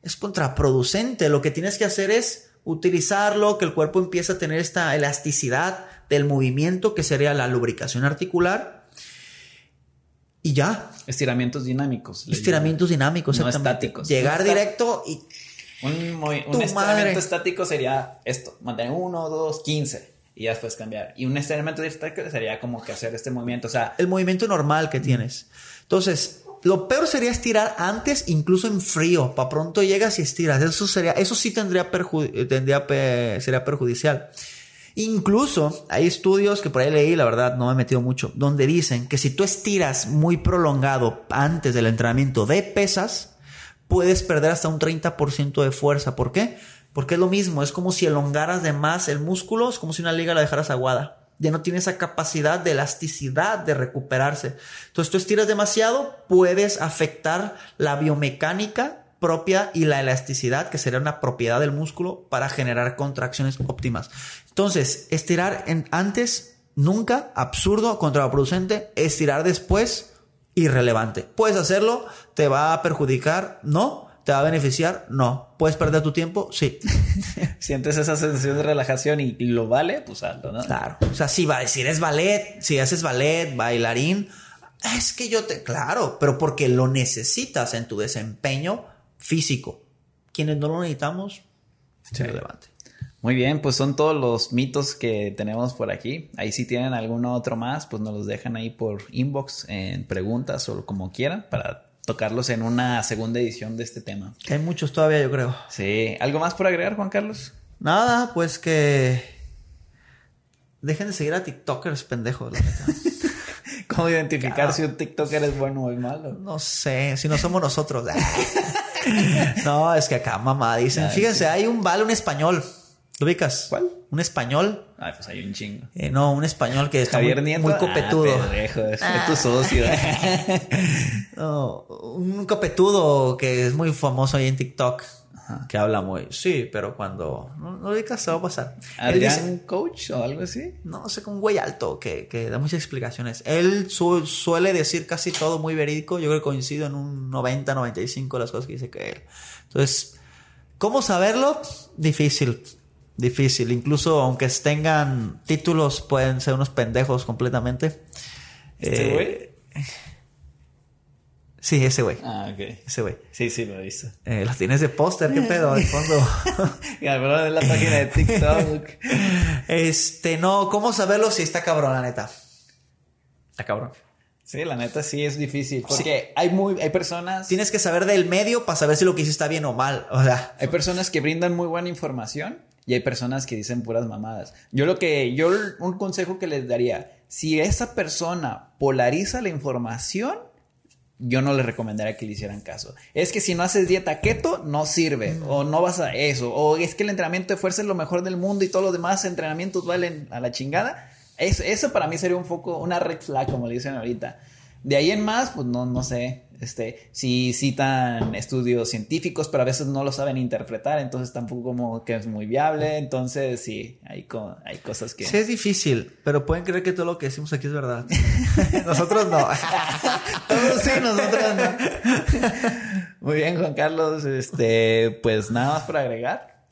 es contraproducente. Lo que tienes que hacer es utilizarlo, que el cuerpo empiece a tener esta elasticidad del movimiento, que sería la lubricación articular. Y ya, Estiramientos dinámicos. estiramientos dinámicos, No estáticos. Llegar No directo y. Un, un estiramiento madre. estático sería esto: mantener 1, 2, 15 y ya después cambiar. Y un estiramiento estático sería como que hacer este movimiento. O sea, el movimiento normal que tienes. Entonces, lo peor sería estirar antes, incluso en frío. Para pronto llegas y estiras. Eso sería, eso sí tendría, eh, tendría sería perjudicial. Incluso hay estudios que por ahí leí, la verdad no me he metido mucho, donde dicen que si tú estiras muy prolongado antes del entrenamiento de pesas, puedes perder hasta un 30% de fuerza. ¿Por qué? Porque es lo mismo, es como si elongaras de más el músculo, es como si una liga la dejaras aguada. Ya no tiene esa capacidad de elasticidad de recuperarse. Entonces tú estiras demasiado, puedes afectar la biomecánica propia y la elasticidad, que sería una propiedad del músculo para generar contracciones óptimas. Entonces, estirar en antes, nunca, absurdo, contraproducente, estirar después, irrelevante. Puedes hacerlo, te va a perjudicar, no, te va a beneficiar, no. Puedes perder tu tiempo, sí. Sientes esa sensación de relajación y lo vale, pues hazlo, ¿no? Claro. O sea, si, va, si eres ballet, si haces ballet, bailarín, es que yo te, claro, pero porque lo necesitas en tu desempeño físico. Quienes no lo necesitamos, es irrelevante. Muy bien, pues son todos los mitos que tenemos por aquí. Ahí si tienen alguno otro más, pues nos los dejan ahí por inbox en preguntas o como quieran para tocarlos en una segunda edición de este tema. Hay muchos todavía, yo creo. Sí. ¿Algo más por agregar, Juan Carlos? Nada, pues que dejen de seguir a TikTokers pendejos, la. ¿Cómo identificar si un TikToker es bueno o es malo? No sé, si no somos nosotros. no, es que acá mamá dicen, fíjense, hay un vale un español. ¿Lo ubicas? ¿Cuál? Un español. Ay, pues hay un chingo. Eh, no, un español que está Javier muy, Nieto. muy copetudo. Ah, pendejo, es tu socio. No, un copetudo que es muy famoso ahí en TikTok. Que habla muy. Sí, pero cuando. No, no lo ubicas, se va a pasar. ¿Adrián Coach o algo así? no sé, un güey alto que, que da muchas explicaciones. Él su- suele decir casi todo muy verídico. Yo creo que coincido en un 90, 95 de las cosas que dice que él. Entonces, ¿cómo saberlo? Difícil. Difícil. Incluso aunque tengan títulos, pueden ser unos pendejos completamente. ¿Este Eh, güey? Sí, ese güey. Ah, ok. Ese güey. Sí, sí, lo he visto. Eh, lo tienes de póster, qué pedo, al fondo. Me acuerdo de la página de TikTok. este, no, ¿cómo saberlo si está cabrón, la neta? Está cabrón. Sí, la neta sí es difícil. Porque hay muy, hay personas. Tienes que saber del medio para saber si lo que hiciste está bien o mal. O sea, Hay personas que brindan muy buena información y hay personas que dicen puras mamadas. Yo lo que, yo un consejo que les daría, si esa persona polariza la información, yo no les recomendaría que le hicieran caso. Es que si no haces dieta keto, no sirve. O no vas a eso. O es que el entrenamiento de fuerza es lo mejor del mundo y todos los demás entrenamientos valen a la chingada. Eso, eso para mí sería un foco, una red flag, como le dicen ahorita. De ahí en más, pues no, no sé. Este, si citan estudios científicos, pero a veces no lo saben interpretar, entonces tampoco como que es muy viable. Entonces, sí, hay, co- hay cosas que. sí es difícil, pero pueden creer que todo lo que decimos aquí es verdad. Nosotros no. Todos sí, nosotros no. Muy bien, Juan Carlos. Este, pues nada más para agregar.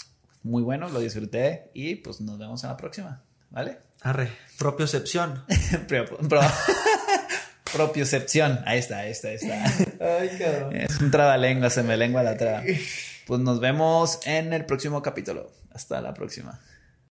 Muy bueno, lo disfruté y pues nos vemos en la próxima. ¿Vale? Arre, propiocepción. Pro- pro- propiocepción. Ahí está, ahí está, ahí está. Ay, cabrón. Es un trabalengua, se me lengua la traba. Pues nos vemos en el próximo capítulo. Hasta la próxima.